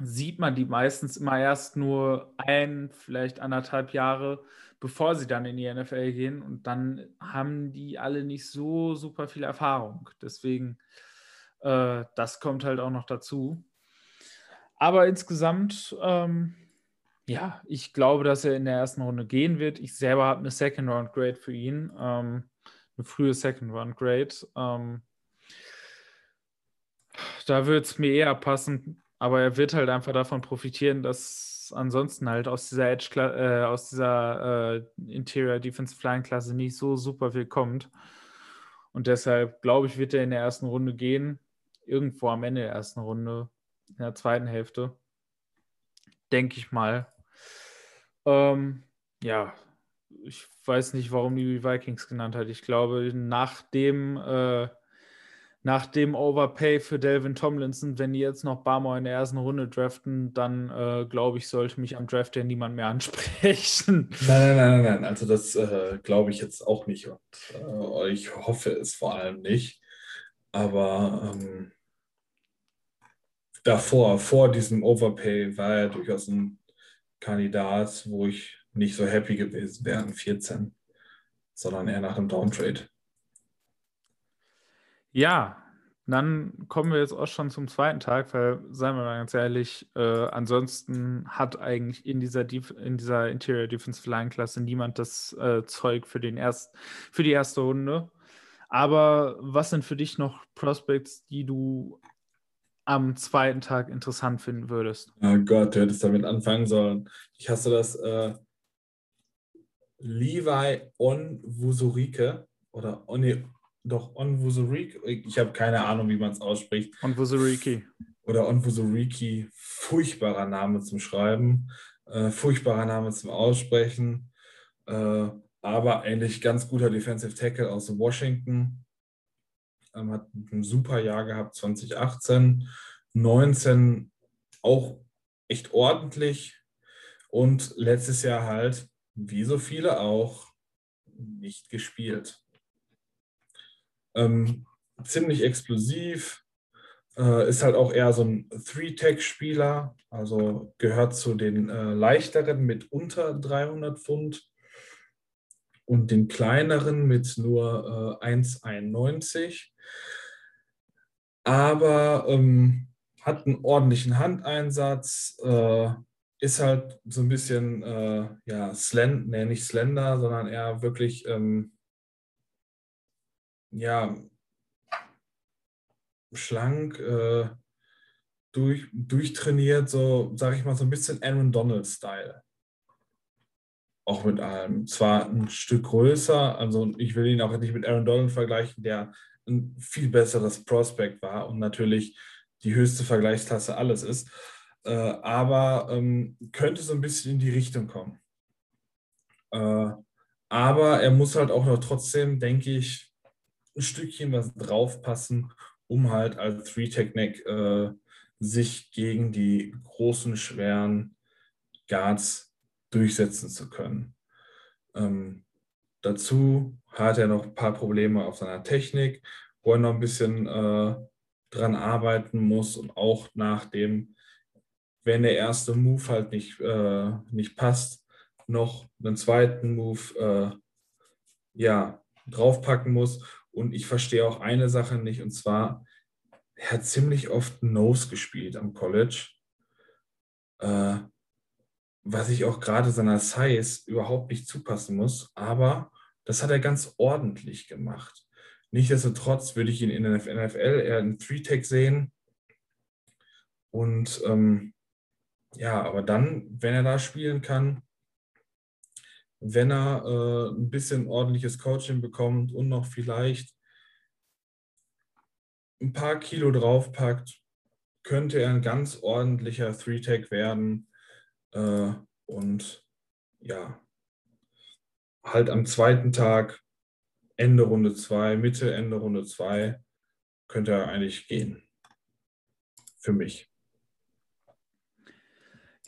sieht man die meistens immer erst nur ein, vielleicht anderthalb Jahre, bevor sie dann in die NFL gehen. Und dann haben die alle nicht so super viel Erfahrung. Deswegen, äh, das kommt halt auch noch dazu. Aber insgesamt, ähm, ja, ich glaube, dass er in der ersten Runde gehen wird. Ich selber habe eine Second Round Grade für ihn. Ähm, eine frühe Second Round Grade. Ähm, da würde es mir eher passen, aber er wird halt einfach davon profitieren, dass ansonsten halt aus dieser Edge, äh, aus dieser äh, Interior Defense Flying Klasse nicht so super viel kommt. Und deshalb glaube ich, wird er in der ersten Runde gehen. Irgendwo am Ende der ersten Runde, in der zweiten Hälfte. Denke ich mal. Ähm, ja, ich weiß nicht, warum die Vikings genannt hat. Ich glaube, nach dem äh, nach dem Overpay für Delvin Tomlinson, wenn die jetzt noch Barmore in der ersten Runde draften, dann äh, glaube ich, sollte mich am Draft ja niemand mehr ansprechen. Nein, nein, nein, nein. Also das äh, glaube ich jetzt auch nicht und äh, ich hoffe es vor allem nicht. Aber ähm, davor, vor diesem Overpay, war er durchaus ein Kandidat, wo ich nicht so happy gewesen wäre, 14, sondern eher nach dem Downtrade. Ja, dann kommen wir jetzt auch schon zum zweiten Tag, weil, seien wir mal ganz ehrlich, äh, ansonsten hat eigentlich in dieser, Def in dieser Interior Defensive Line Klasse niemand das äh, Zeug für, den erst für die erste Runde. Aber was sind für dich noch Prospects, die du am zweiten Tag interessant finden würdest? Oh Gott, du hättest damit anfangen sollen. Ich hasse das. Äh, Levi Onwusurike oder Oni doch Onwuzuriki. Ich habe keine Ahnung, wie man es ausspricht. Onwuzuriki. Oder Onwuzuriki. Furchtbarer Name zum Schreiben, äh, furchtbarer Name zum Aussprechen. Äh, aber eigentlich ganz guter Defensive Tackle aus Washington. Ähm, hat ein super Jahr gehabt, 2018. 19 auch echt ordentlich. Und letztes Jahr halt, wie so viele auch, nicht gespielt. Ähm, ziemlich explosiv, äh, ist halt auch eher so ein Three-Tech-Spieler, also gehört zu den äh, leichteren mit unter 300 Pfund und den kleineren mit nur äh, 1,91. Aber ähm, hat einen ordentlichen Handeinsatz, äh, ist halt so ein bisschen, äh, ja, slend, nee, nicht slender, sondern eher wirklich ähm, ja, schlank, äh, durch, durchtrainiert, so, sage ich mal, so ein bisschen Aaron Donald-Style. Auch mit allem. Zwar ein Stück größer, also ich will ihn auch nicht mit Aaron Donald vergleichen, der ein viel besseres Prospect war und natürlich die höchste Vergleichsklasse alles ist. Äh, aber ähm, könnte so ein bisschen in die Richtung kommen. Äh, aber er muss halt auch noch trotzdem, denke ich, ein Stückchen was draufpassen, um halt als Three-Technique äh, sich gegen die großen, schweren Guards durchsetzen zu können. Ähm, dazu hat er noch ein paar Probleme auf seiner Technik, wo er noch ein bisschen äh, dran arbeiten muss und auch nach dem, wenn der erste Move halt nicht, äh, nicht passt, noch einen zweiten Move äh, ja, draufpacken muss. Und ich verstehe auch eine Sache nicht, und zwar, er hat ziemlich oft Nose gespielt am College, äh, was ich auch gerade seiner Size überhaupt nicht zupassen muss, aber das hat er ganz ordentlich gemacht. Nichtsdestotrotz würde ich ihn in der NFL eher in Three-Tech sehen. Und ähm, ja, aber dann, wenn er da spielen kann, wenn er äh, ein bisschen ordentliches Coaching bekommt und noch vielleicht ein paar Kilo draufpackt, könnte er ein ganz ordentlicher Three-Tag werden. Äh, und ja, halt am zweiten Tag, Ende Runde 2, Mitte, Ende Runde 2, könnte er eigentlich gehen. Für mich.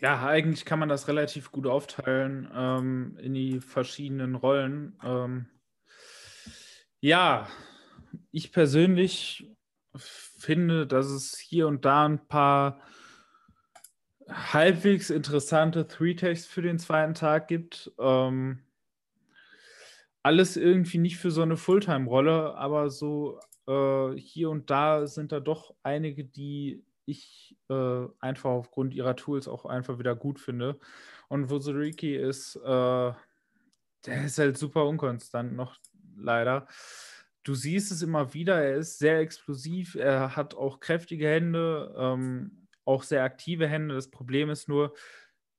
Ja, eigentlich kann man das relativ gut aufteilen ähm, in die verschiedenen Rollen. Ähm, ja, ich persönlich finde, dass es hier und da ein paar halbwegs interessante Three-Tags für den zweiten Tag gibt. Ähm, alles irgendwie nicht für so eine Fulltime-Rolle, aber so äh, hier und da sind da doch einige, die ich äh, einfach aufgrund ihrer Tools auch einfach wieder gut finde. Und Wozuriki ist, äh, der ist halt super unkonstant noch, leider. Du siehst es immer wieder, er ist sehr explosiv, er hat auch kräftige Hände, ähm, auch sehr aktive Hände. Das Problem ist nur,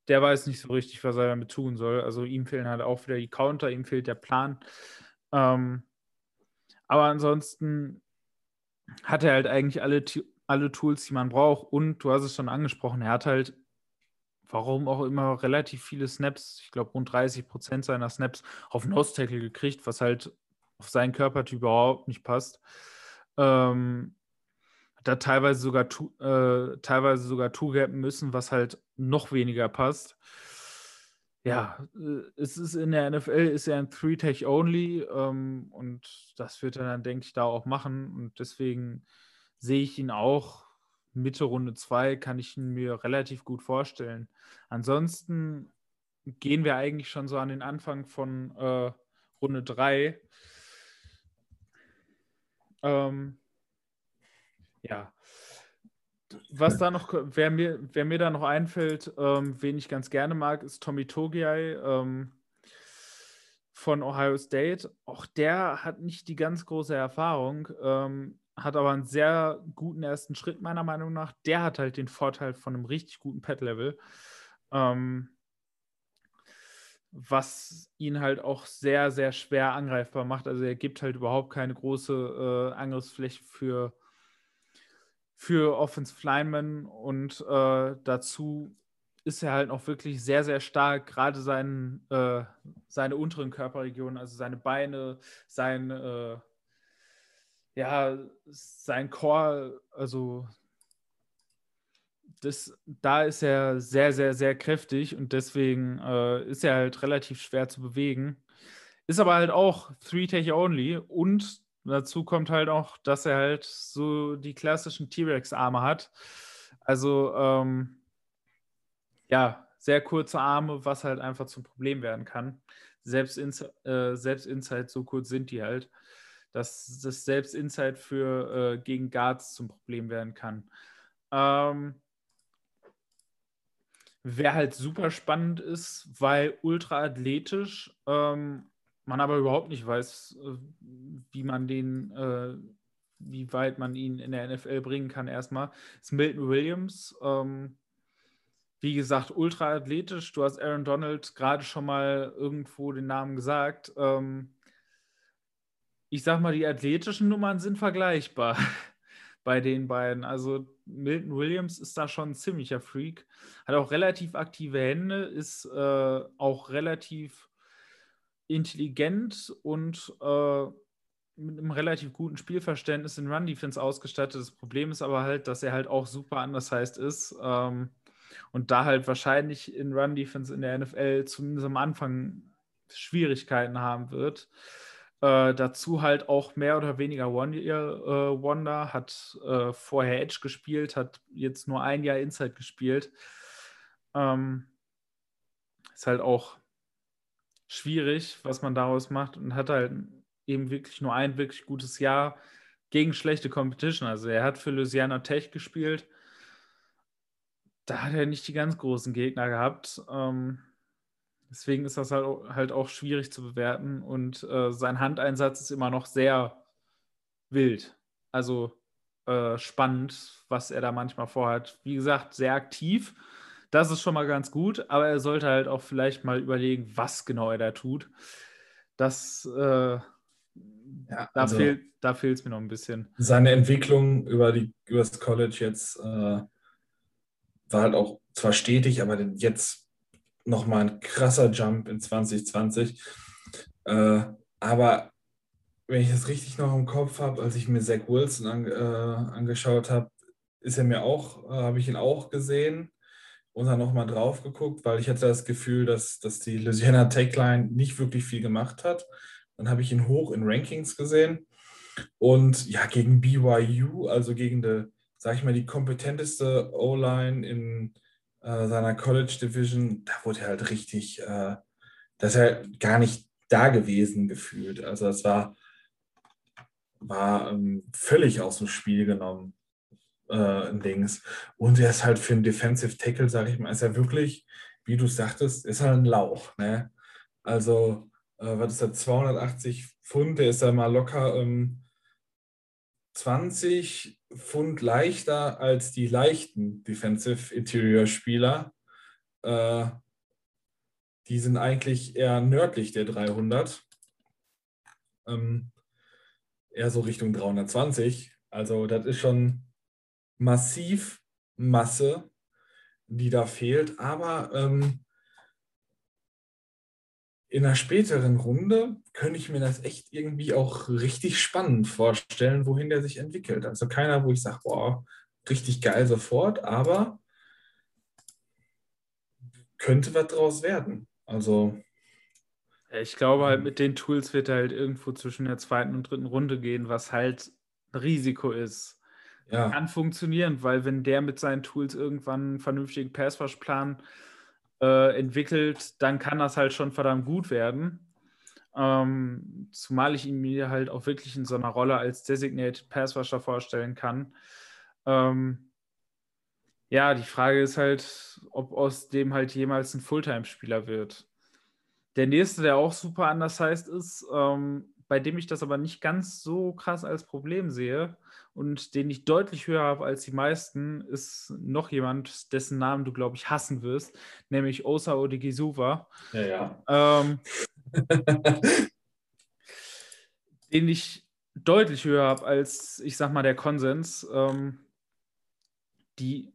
der weiß nicht so richtig, was er damit tun soll. Also ihm fehlen halt auch wieder die Counter, ihm fehlt der Plan. Ähm, aber ansonsten hat er halt eigentlich alle alle Tools, die man braucht. Und du hast es schon angesprochen, er hat halt, warum auch immer, relativ viele Snaps, ich glaube rund 30 Prozent seiner Snaps auf Nose Tackle gekriegt, was halt auf seinen Körpertyp überhaupt nicht passt. Ähm, da teilweise sogar äh, teilweise sogar two-gappen müssen, was halt noch weniger passt. Ja, äh, es ist in der NFL ist er ein Three-Tech-Only ähm, und das wird er dann, denke ich, da auch machen. Und deswegen sehe ich ihn auch Mitte Runde 2, kann ich ihn mir relativ gut vorstellen. Ansonsten gehen wir eigentlich schon so an den Anfang von äh, Runde 3. Ähm, ja. Was da noch, wer mir, wer mir da noch einfällt, ähm, wen ich ganz gerne mag, ist Tommy Togiai ähm, von Ohio State. Auch der hat nicht die ganz große Erfahrung. Ähm, hat aber einen sehr guten ersten Schritt, meiner Meinung nach. Der hat halt den Vorteil von einem richtig guten Pet-Level. Ähm, was ihn halt auch sehr, sehr schwer angreifbar macht. Also er gibt halt überhaupt keine große äh, Angriffsfläche für, für Offensive Linemen und äh, dazu ist er halt auch wirklich sehr, sehr stark, gerade sein, äh, seine unteren Körperregionen, also seine Beine, sein äh, ja, sein Core, also das, da ist er sehr, sehr, sehr kräftig und deswegen äh, ist er halt relativ schwer zu bewegen. Ist aber halt auch Three-Tech-Only und dazu kommt halt auch, dass er halt so die klassischen T-Rex-Arme hat. Also, ähm, ja, sehr kurze Arme, was halt einfach zum Problem werden kann. Selbst, in, äh, selbst Inside, so kurz sind die halt dass das selbst Inside für äh, gegen Guards zum Problem werden kann. Ähm, Wer halt super spannend ist, weil ultra athletisch, ähm, man aber überhaupt nicht weiß, äh, wie man den, äh, wie weit man ihn in der NFL bringen kann, erstmal, ist Milton Williams. Ähm, wie gesagt, ultra athletisch. Du hast Aaron Donald gerade schon mal irgendwo den Namen gesagt. Ähm, ich sag mal, die athletischen Nummern sind vergleichbar bei den beiden. Also Milton Williams ist da schon ein ziemlicher Freak. Hat auch relativ aktive Hände, ist äh, auch relativ intelligent und äh, mit einem relativ guten Spielverständnis in Run-Defense ausgestattet. Das Problem ist aber halt, dass er halt auch super undersized ist ähm, und da halt wahrscheinlich in Run-Defense in der NFL zumindest am Anfang Schwierigkeiten haben wird. Äh, dazu halt auch mehr oder weniger One-Year-Wonder, äh, hat äh, vorher Edge gespielt, hat jetzt nur ein Jahr Inside gespielt. Ähm, ist halt auch schwierig, was man daraus macht und hat halt eben wirklich nur ein wirklich gutes Jahr gegen schlechte Competition. Also er hat für Louisiana Tech gespielt. Da hat er nicht die ganz großen Gegner gehabt. Ähm, Deswegen ist das halt, halt auch schwierig zu bewerten und äh, sein Handeinsatz ist immer noch sehr wild. Also äh, spannend, was er da manchmal vorhat. Wie gesagt, sehr aktiv. Das ist schon mal ganz gut, aber er sollte halt auch vielleicht mal überlegen, was genau er da tut. Das, äh, ja, da also fehlt da es mir noch ein bisschen. Seine Entwicklung über, die, über das College jetzt äh, war halt auch zwar stetig, aber jetzt nochmal ein krasser Jump in 2020. Äh, aber wenn ich das richtig noch im Kopf habe, als ich mir Zach Wilson an, äh, angeschaut habe, ist er mir auch, äh, habe ich ihn auch gesehen und dann nochmal drauf geguckt, weil ich hatte das Gefühl, dass, dass die Louisiana Techline nicht wirklich viel gemacht hat. Dann habe ich ihn hoch in Rankings gesehen und ja, gegen BYU, also gegen die, sag ich mal, die kompetenteste O-Line in, äh, seiner College Division, da wurde er halt richtig, äh, das ist er gar nicht da gewesen gefühlt. Also das war, war ähm, völlig aus dem Spiel genommen. Äh, Dings. Und er ist halt für einen Defensive Tackle, sage ich mal, ist er wirklich, wie du sagtest, ist halt ein Lauch. Ne? Also, äh, was ist das, 280 Pfund, der ist da mal locker ähm, 20 Pfund leichter als die leichten Defensive Interior Spieler. Äh, die sind eigentlich eher nördlich der 300. Ähm, eher so Richtung 320. Also das ist schon massiv Masse, die da fehlt. Aber ähm, in einer späteren Runde könnte ich mir das echt irgendwie auch richtig spannend vorstellen, wohin der sich entwickelt. Also keiner, wo ich sage, boah, richtig geil sofort, aber könnte was draus werden. Also. Ich glaube halt, mit den Tools wird er halt irgendwo zwischen der zweiten und dritten Runde gehen, was halt ein Risiko ist. Ja. Kann funktionieren, weil wenn der mit seinen Tools irgendwann einen vernünftigen Passwash-Plan äh, entwickelt, dann kann das halt schon verdammt gut werden. Ähm, zumal ich ihn mir halt auch wirklich in so einer Rolle als Designated Passwasher vorstellen kann. Ähm, ja, die Frage ist halt, ob aus dem halt jemals ein Fulltime-Spieler wird. Der nächste, der auch super anders heißt, ist, ähm, bei dem ich das aber nicht ganz so krass als Problem sehe und den ich deutlich höher habe als die meisten, ist noch jemand, dessen Namen du, glaube ich, hassen wirst, nämlich Osa Odigisuva. Ja, ja. Ähm, den ich deutlich höher habe als, ich sag mal, der Konsens. Ähm, die,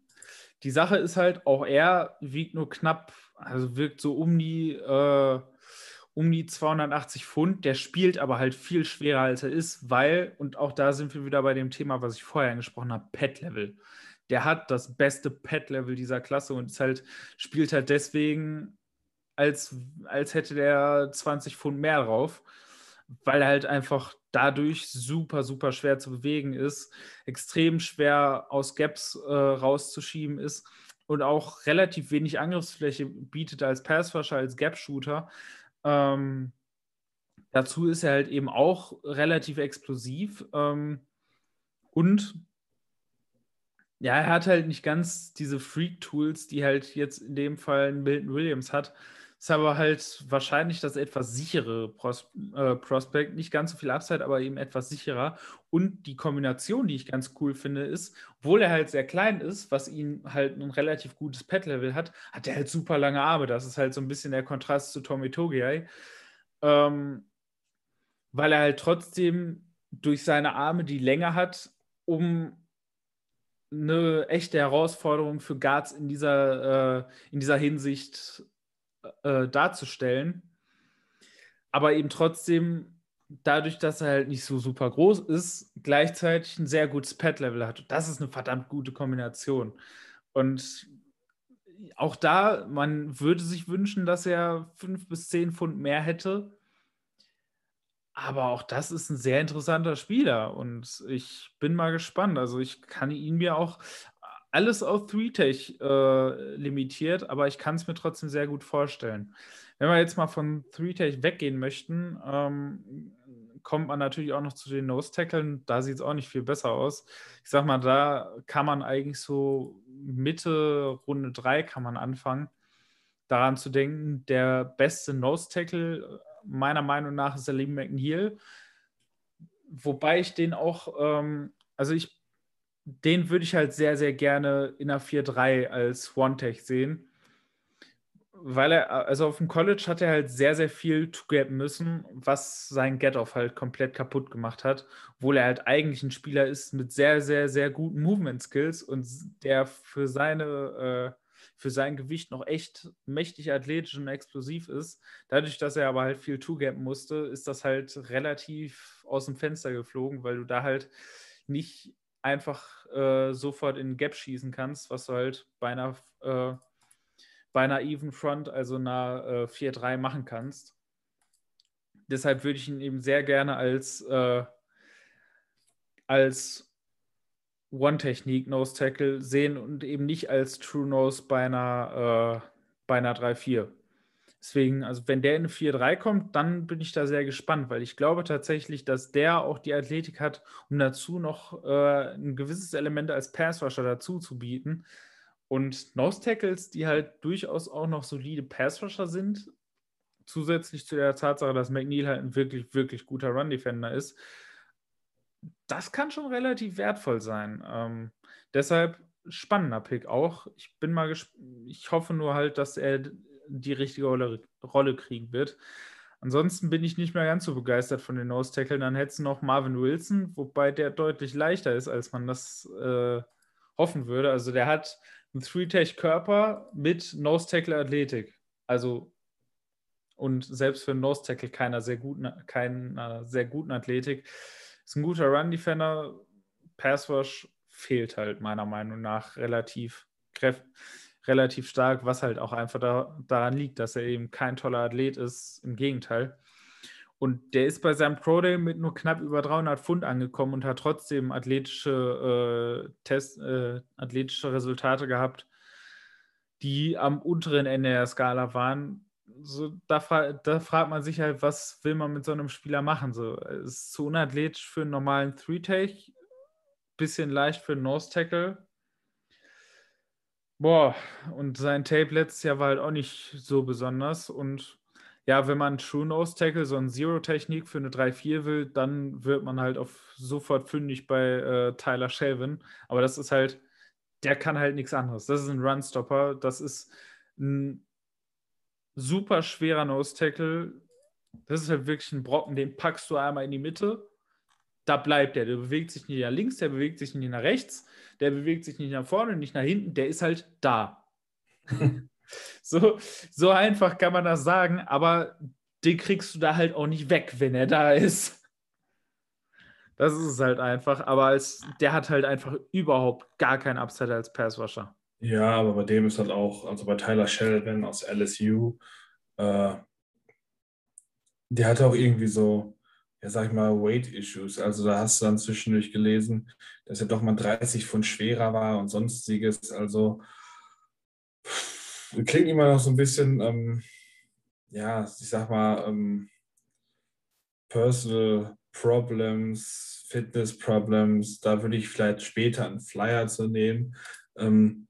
die Sache ist halt, auch er wiegt nur knapp, also wirkt so um die äh, um die 280 Pfund. Der spielt aber halt viel schwerer, als er ist, weil, und auch da sind wir wieder bei dem Thema, was ich vorher angesprochen habe, Pet-Level. Der hat das beste Pet-Level dieser Klasse und ist halt, spielt halt deswegen, als, als hätte der 20 Pfund mehr drauf, weil er halt einfach dadurch super, super schwer zu bewegen ist, extrem schwer aus Gaps äh, rauszuschieben ist und auch relativ wenig Angriffsfläche bietet als Passwasher, als Gap-Shooter. Ähm, dazu ist er halt eben auch relativ explosiv ähm, und ja, er hat halt nicht ganz diese Freak-Tools, die halt jetzt in dem Fall Milton Williams hat. Ist aber halt wahrscheinlich das etwas sichere Pros äh, Prospect. Nicht ganz so viel Upside, aber eben etwas sicherer. Und die Kombination, die ich ganz cool finde, ist, obwohl er halt sehr klein ist, was ihn halt ein relativ gutes Pet-Level hat, hat er halt super lange Arme. Das ist halt so ein bisschen der Kontrast zu Tommy Togiai. Ähm, weil er halt trotzdem durch seine Arme die Länge hat, um eine echte Herausforderung für Guards in dieser, äh, in dieser Hinsicht äh, darzustellen. Aber eben trotzdem dadurch, dass er halt nicht so super groß ist, gleichzeitig ein sehr gutes Pad-Level hat. das ist eine verdammt gute Kombination. Und auch da, man würde sich wünschen, dass er fünf bis zehn Pfund mehr hätte. Aber auch das ist ein sehr interessanter Spieler und ich bin mal gespannt. Also ich kann ihn mir auch alles auf 3-Tech äh, limitiert, aber ich kann es mir trotzdem sehr gut vorstellen. Wenn wir jetzt mal von 3-Tech weggehen möchten, ähm, kommt man natürlich auch noch zu den Nose-Tackeln. Da sieht es auch nicht viel besser aus. Ich sag mal, da kann man eigentlich so Mitte Runde 3 kann man anfangen, daran zu denken, der beste Nose-Tackle meiner Meinung nach ist der Liam McNeil. Wobei ich den auch, ähm, also ich, den würde ich halt sehr, sehr gerne in einer 4-3 als One-Tech sehen weil er, also auf dem College hat er halt sehr, sehr viel to-gap müssen, was sein Get-Off halt komplett kaputt gemacht hat, obwohl er halt eigentlich ein Spieler ist mit sehr, sehr, sehr guten Movement-Skills und der für seine, äh, für sein Gewicht noch echt mächtig athletisch und explosiv ist. Dadurch, dass er aber halt viel to-gap musste, ist das halt relativ aus dem Fenster geflogen, weil du da halt nicht einfach äh, sofort in Gap schießen kannst, was du halt bei einer äh, bei einer Even Front, also einer äh, 4-3 machen kannst. Deshalb würde ich ihn eben sehr gerne als, äh, als One-Technik Nose Tackle sehen und eben nicht als True Nose bei einer, äh, bei einer 3-4. Deswegen, also wenn der in eine 4-3 kommt, dann bin ich da sehr gespannt, weil ich glaube tatsächlich, dass der auch die Athletik hat, um dazu noch äh, ein gewisses Element als Passrusher dazu zu bieten, und Nose Tackles, die halt durchaus auch noch solide Passrusher sind, zusätzlich zu der Tatsache, dass McNeil halt ein wirklich, wirklich guter Run-Defender ist, das kann schon relativ wertvoll sein. Ähm, deshalb spannender Pick auch. Ich bin mal ich hoffe nur halt, dass er die richtige Rolle, kriegen wird. Ansonsten bin ich nicht mehr ganz so begeistert von den Nose Tackle. Dann hättest du noch Marvin Wilson, wobei der deutlich leichter ist, als man das äh, hoffen würde. Also der hat ein Three-Tech-Körper mit Nose-Tackle-Athletik. Also und selbst für einen Nose-Tackle keiner sehr guten, keiner sehr guten Athletik. Ist ein guter Run-Defender. Pass-Rush fehlt halt meiner Meinung nach relativ, relativ stark, was halt auch einfach da, daran liegt, dass er eben kein toller Athlet ist. Im Gegenteil. Und der ist bei seinem Pro Day mit nur knapp über 300 Pfund angekommen und hat trotzdem athletische, äh, Test, äh, athletische Resultate gehabt, die am unteren Ende der Skala waren. So, da, fra da fragt man sich halt, was will man mit so einem Spieler machen? So, ist zu unathletisch für einen normalen Three-Take, bisschen leicht für einen Nose-Tackle. Boah, und sein Tape letztes Jahr war halt auch nicht so besonders und ja, wenn man True Nose Tackle, so eine Zero-Technik für eine 3-4 will, dann wird man halt auf sofort fündig bei äh, Tyler Shelvin. Aber das ist halt, der kann halt nichts anderes. Das ist ein Runstopper. Das ist ein super schwerer Nose Tackle. Das ist halt wirklich ein Brocken, den packst du einmal in die Mitte. Da bleibt der. Der bewegt sich nicht nach links, der bewegt sich nicht nach rechts, der bewegt sich nicht nach vorne, nicht nach hinten. Der ist halt da. So, so einfach kann man das sagen, aber den kriegst du da halt auch nicht weg, wenn er da ist. Das ist es halt einfach, aber als, der hat halt einfach überhaupt gar keinen Upside als Passwasher. Ja, aber bei dem ist halt auch, also bei Tyler Sheldon aus LSU, äh, der hatte auch irgendwie so, ja, sag ich mal, Weight-Issues. Also da hast du dann zwischendurch gelesen, dass er doch mal 30 Pfund schwerer war und sonstiges. Also klingt immer noch so ein bisschen, ähm, ja, ich sag mal, ähm, Personal Problems, Fitness Problems. Da würde ich vielleicht später einen Flyer zu nehmen. Ähm,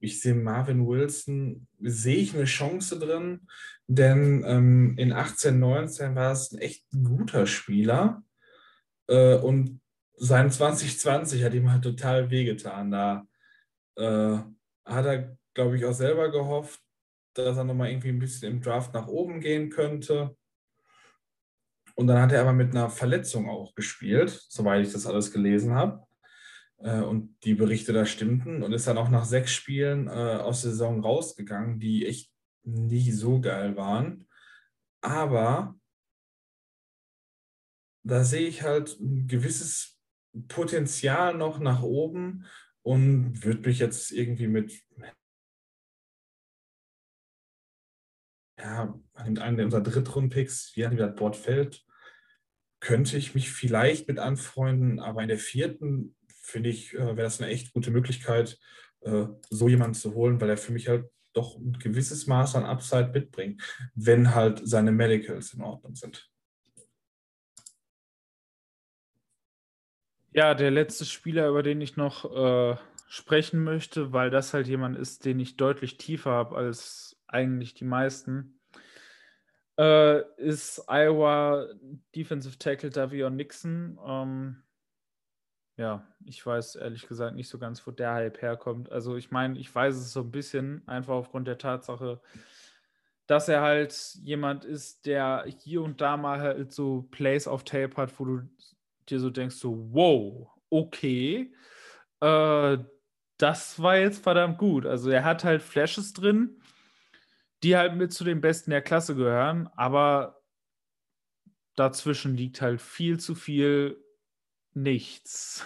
ich sehe Marvin Wilson, sehe ich eine Chance drin, denn ähm, in 18, 19 war es ein echt guter Spieler äh, und sein 2020 hat ihm halt total wehgetan. Da äh, hat er glaube ich, auch selber gehofft, dass er nochmal irgendwie ein bisschen im Draft nach oben gehen könnte. Und dann hat er aber mit einer Verletzung auch gespielt, soweit ich das alles gelesen habe. Äh, und die Berichte da stimmten und ist dann auch nach sechs Spielen äh, aus der Saison rausgegangen, die echt nicht so geil waren. Aber da sehe ich halt ein gewisses Potenzial noch nach oben und würde mich jetzt irgendwie mit ja, in einem unserer Drittrunden-Picks, wie das Board fällt, könnte ich mich vielleicht mit anfreunden, aber in der vierten finde ich, äh, wäre das eine echt gute Möglichkeit, äh, so jemanden zu holen, weil er für mich halt doch ein gewisses Maß an Upside mitbringt, wenn halt seine Medicals in Ordnung sind. Ja, der letzte Spieler, über den ich noch äh, sprechen möchte, weil das halt jemand ist, den ich deutlich tiefer habe als eigentlich die meisten, äh, ist Iowa Defensive Tackle Davion Nixon. Ähm, ja, ich weiß ehrlich gesagt nicht so ganz, wo der Hype herkommt. Also ich meine, ich weiß es so ein bisschen, einfach aufgrund der Tatsache, dass er halt jemand ist, der hier und da mal halt so Plays auf Tape hat, wo du dir so denkst, so, wow, okay, äh, das war jetzt verdammt gut. Also er hat halt Flashes drin, die halt mit zu den Besten der Klasse gehören, aber dazwischen liegt halt viel zu viel nichts.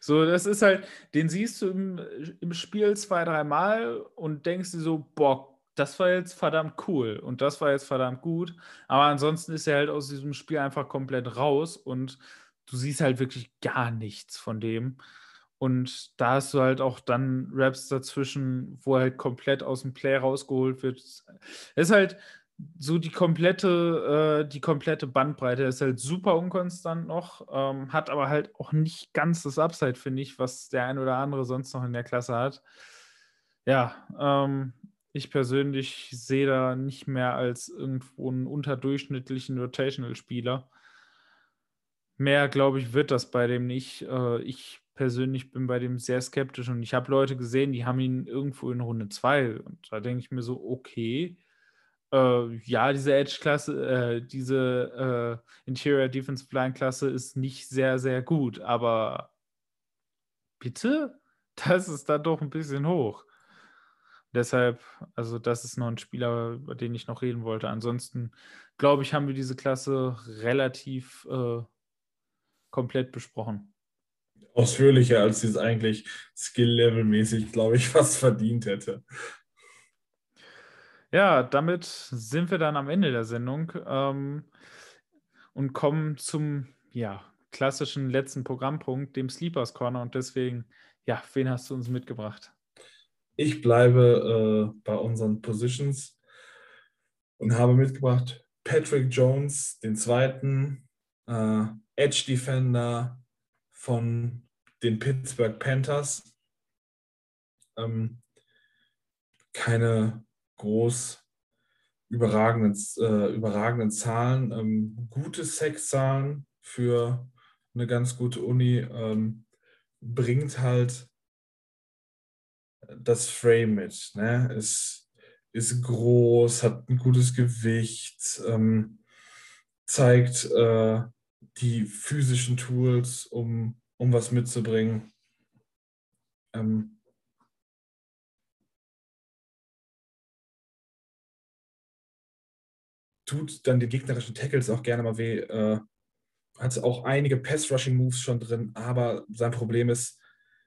So, das ist halt, den siehst du im, im Spiel zwei, dreimal und denkst dir so, boah, das war jetzt verdammt cool und das war jetzt verdammt gut. Aber ansonsten ist er halt aus diesem Spiel einfach komplett raus und du siehst halt wirklich gar nichts von dem. Und da hast du halt auch dann Raps dazwischen, wo er halt komplett aus dem Play rausgeholt wird. Es ist halt so die komplette, äh, die komplette Bandbreite. Er ist halt super unkonstant noch, ähm, hat aber halt auch nicht ganz das Upside, finde ich, was der ein oder andere sonst noch in der Klasse hat. Ja, ähm, ich persönlich sehe da nicht mehr als irgendwo einen unterdurchschnittlichen Rotational-Spieler. Mehr, glaube ich, wird das bei dem nicht. Äh, ich persönlich bin bei dem sehr skeptisch und ich habe Leute gesehen, die haben ihn irgendwo in Runde 2 und da denke ich mir so, okay, äh, ja, diese Edge-Klasse, äh, diese äh, Interior Defensive Line-Klasse ist nicht sehr, sehr gut, aber bitte? Das ist dann doch ein bisschen hoch. Deshalb, also das ist noch ein Spieler, über den ich noch reden wollte. Ansonsten, glaube ich, haben wir diese Klasse relativ äh, komplett besprochen. Ausführlicher, als sie es eigentlich skill-level-mäßig, glaube ich, fast verdient hätte. Ja, damit sind wir dann am Ende der Sendung ähm, und kommen zum ja, klassischen letzten Programmpunkt, dem Sleepers Corner. Und deswegen, ja, wen hast du uns mitgebracht? Ich bleibe äh, bei unseren Positions und habe mitgebracht Patrick Jones, den zweiten äh, Edge Defender von den Pittsburgh Panthers. Ähm, keine groß überragenden, äh, überragenden Zahlen, ähm, gute Sexzahlen für eine ganz gute Uni, ähm, bringt halt das Frame mit. Ne? Ist, ist groß, hat ein gutes Gewicht, ähm, zeigt äh, die physischen Tools, um, um was mitzubringen. Ähm, tut dann den gegnerischen Tackles auch gerne mal weh. Äh, hat auch einige Pass-Rushing-Moves schon drin, aber sein Problem ist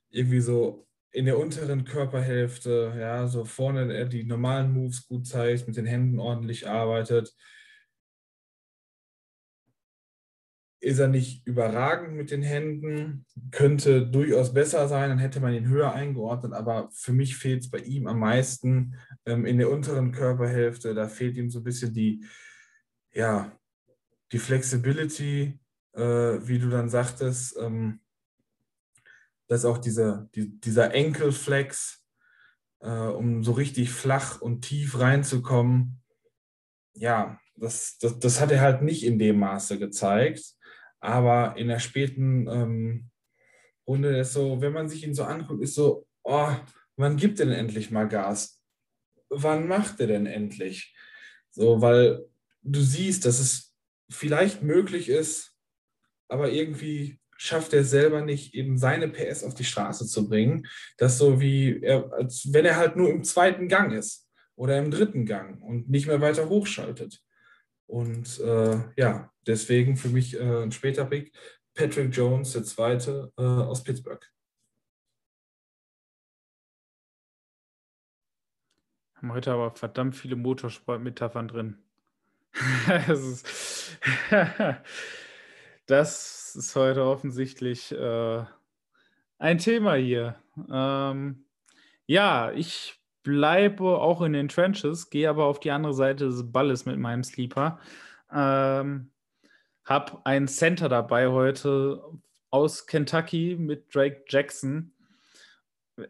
irgendwie so in der unteren Körperhälfte, ja, so vorne er die normalen Moves gut zeigt, mit den Händen ordentlich arbeitet. Ist er nicht überragend mit den Händen, könnte durchaus besser sein, dann hätte man ihn höher eingeordnet, aber für mich fehlt es bei ihm am meisten ähm, in der unteren Körperhälfte. Da fehlt ihm so ein bisschen die, ja, die Flexibility, äh, wie du dann sagtest, ähm, dass auch diese, die, dieser Enkelflex, äh, um so richtig flach und tief reinzukommen, ja, das, das, das hat er halt nicht in dem Maße gezeigt. Aber in der späten ähm, Runde ist so, wenn man sich ihn so anguckt, ist so, oh, wann gibt denn endlich mal Gas? Wann macht er denn endlich? So, weil du siehst, dass es vielleicht möglich ist, aber irgendwie schafft er selber nicht, eben seine PS auf die Straße zu bringen. Das so wie, er, als wenn er halt nur im zweiten Gang ist oder im dritten Gang und nicht mehr weiter hochschaltet. Und äh, ja, deswegen für mich äh, ein später Pick. Patrick Jones, der zweite äh, aus Pittsburgh. Haben heute aber verdammt viele Motorsport-Metaphern drin. das, ist das, ist, heute offensichtlich äh, ein Thema hier. Ähm, ja, ich bleibe auch in den Trenches, gehe aber auf die andere Seite des Balles mit meinem Sleeper. Ähm, hab einen Center dabei heute aus Kentucky mit Drake Jackson.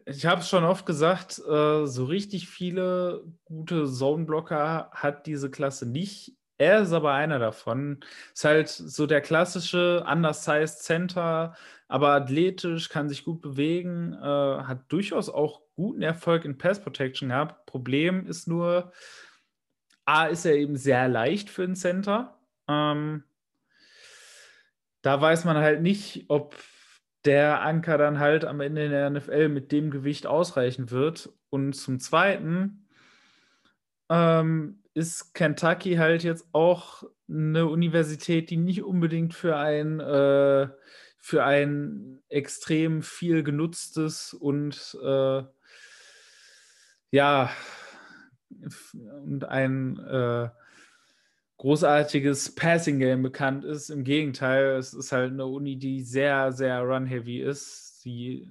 Ich habe es schon oft gesagt, äh, so richtig viele gute Zone-Blocker hat diese Klasse nicht. Er ist aber einer davon. Ist halt so der klassische undersized Center, aber athletisch, kann sich gut bewegen, äh, hat durchaus auch guten Erfolg in Pass Protection gehabt. Problem ist nur, A, ist er eben sehr leicht für einen Center. Ähm, da weiß man halt nicht, ob der Anker dann halt am Ende in der NFL mit dem Gewicht ausreichen wird. Und zum Zweiten ähm, ist Kentucky halt jetzt auch eine Universität, die nicht unbedingt für ein, äh, für ein extrem viel genutztes und äh, ja, und ein äh, großartiges Passing Game bekannt ist. Im Gegenteil, es ist halt eine Uni, die sehr, sehr run-heavy ist. Sie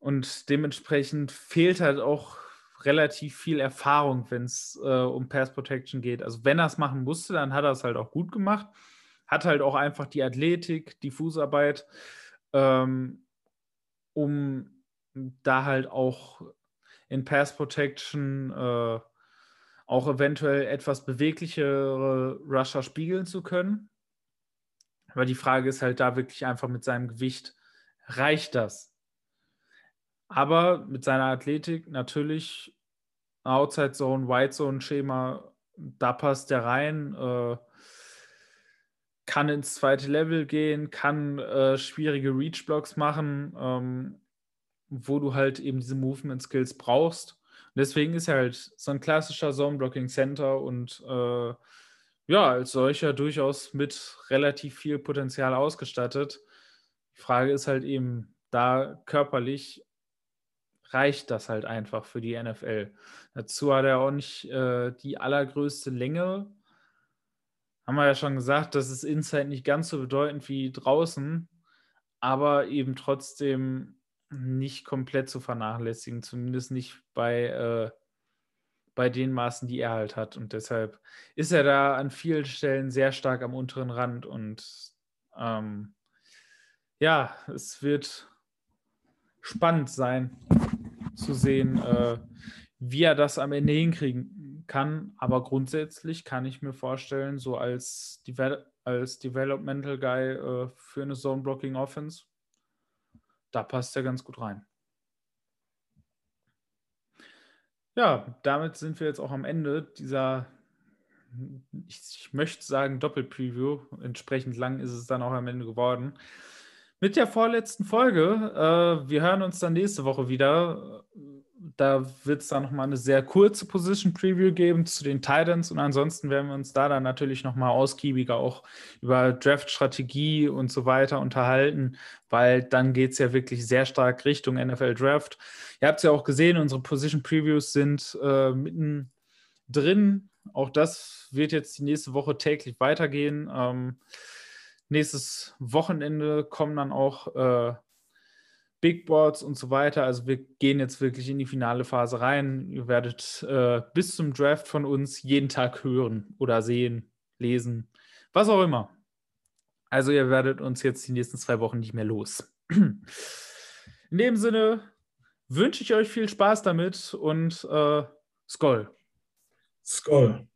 und dementsprechend fehlt halt auch relativ viel Erfahrung, wenn es äh, um Pass Protection geht. Also wenn er es machen musste, dann hat er es halt auch gut gemacht. Hat halt auch einfach die Athletik, die Fußarbeit, ähm, um da halt auch in Pass Protection äh, auch eventuell etwas beweglichere Rusher spiegeln zu können. Aber die Frage ist halt da wirklich einfach mit seinem Gewicht, reicht das? Aber mit seiner Athletik natürlich Outside Zone, White Zone Schema, da passt der rein. Äh, kann ins zweite Level gehen, kann äh, schwierige Reach-Blocks machen, ähm, wo du halt eben diese Movement-Skills brauchst deswegen ist er halt so ein klassischer Zone-Blocking-Center und äh, ja, als solcher durchaus mit relativ viel Potenzial ausgestattet. Die Frage ist halt eben, da körperlich reicht das halt einfach für die NFL. Dazu hat er auch nicht äh, die allergrößte Länge. Haben wir ja schon gesagt, das ist Inside nicht ganz so bedeutend wie draußen, aber eben trotzdem nicht komplett zu vernachlässigen, zumindest nicht bei, äh, bei den Maßen, die er halt hat. Und deshalb ist er da an vielen Stellen sehr stark am unteren Rand. Und ähm, ja, es wird spannend sein zu sehen, äh, wie er das am Ende hinkriegen kann. Aber grundsätzlich kann ich mir vorstellen, so als, Devel als Developmental Guy äh, für eine Zone Blocking Offense da passt er ganz gut rein. Ja, damit sind wir jetzt auch am Ende dieser, ich, ich möchte sagen, Doppelpreview. Entsprechend lang ist es dann auch am Ende geworden. Mit der vorletzten Folge. Äh, wir hören uns dann nächste Woche wieder da wird es dann nochmal eine sehr kurze Position Preview geben zu den Titans und ansonsten werden wir uns da dann natürlich nochmal ausgiebiger auch über Draft-Strategie und so weiter unterhalten, weil dann geht es ja wirklich sehr stark Richtung NFL Draft. Ihr habt es ja auch gesehen, unsere Position Previews sind äh, mitten drin. Auch das wird jetzt die nächste Woche täglich weitergehen. Ähm, nächstes Wochenende kommen dann auch äh, Big Boards und so weiter. Also wir gehen jetzt wirklich in die finale Phase rein. Ihr werdet äh, bis zum Draft von uns jeden Tag hören oder sehen, lesen, was auch immer. Also ihr werdet uns jetzt die nächsten zwei Wochen nicht mehr los. In dem Sinne wünsche ich euch viel Spaß damit und äh, Skoll. Skoll.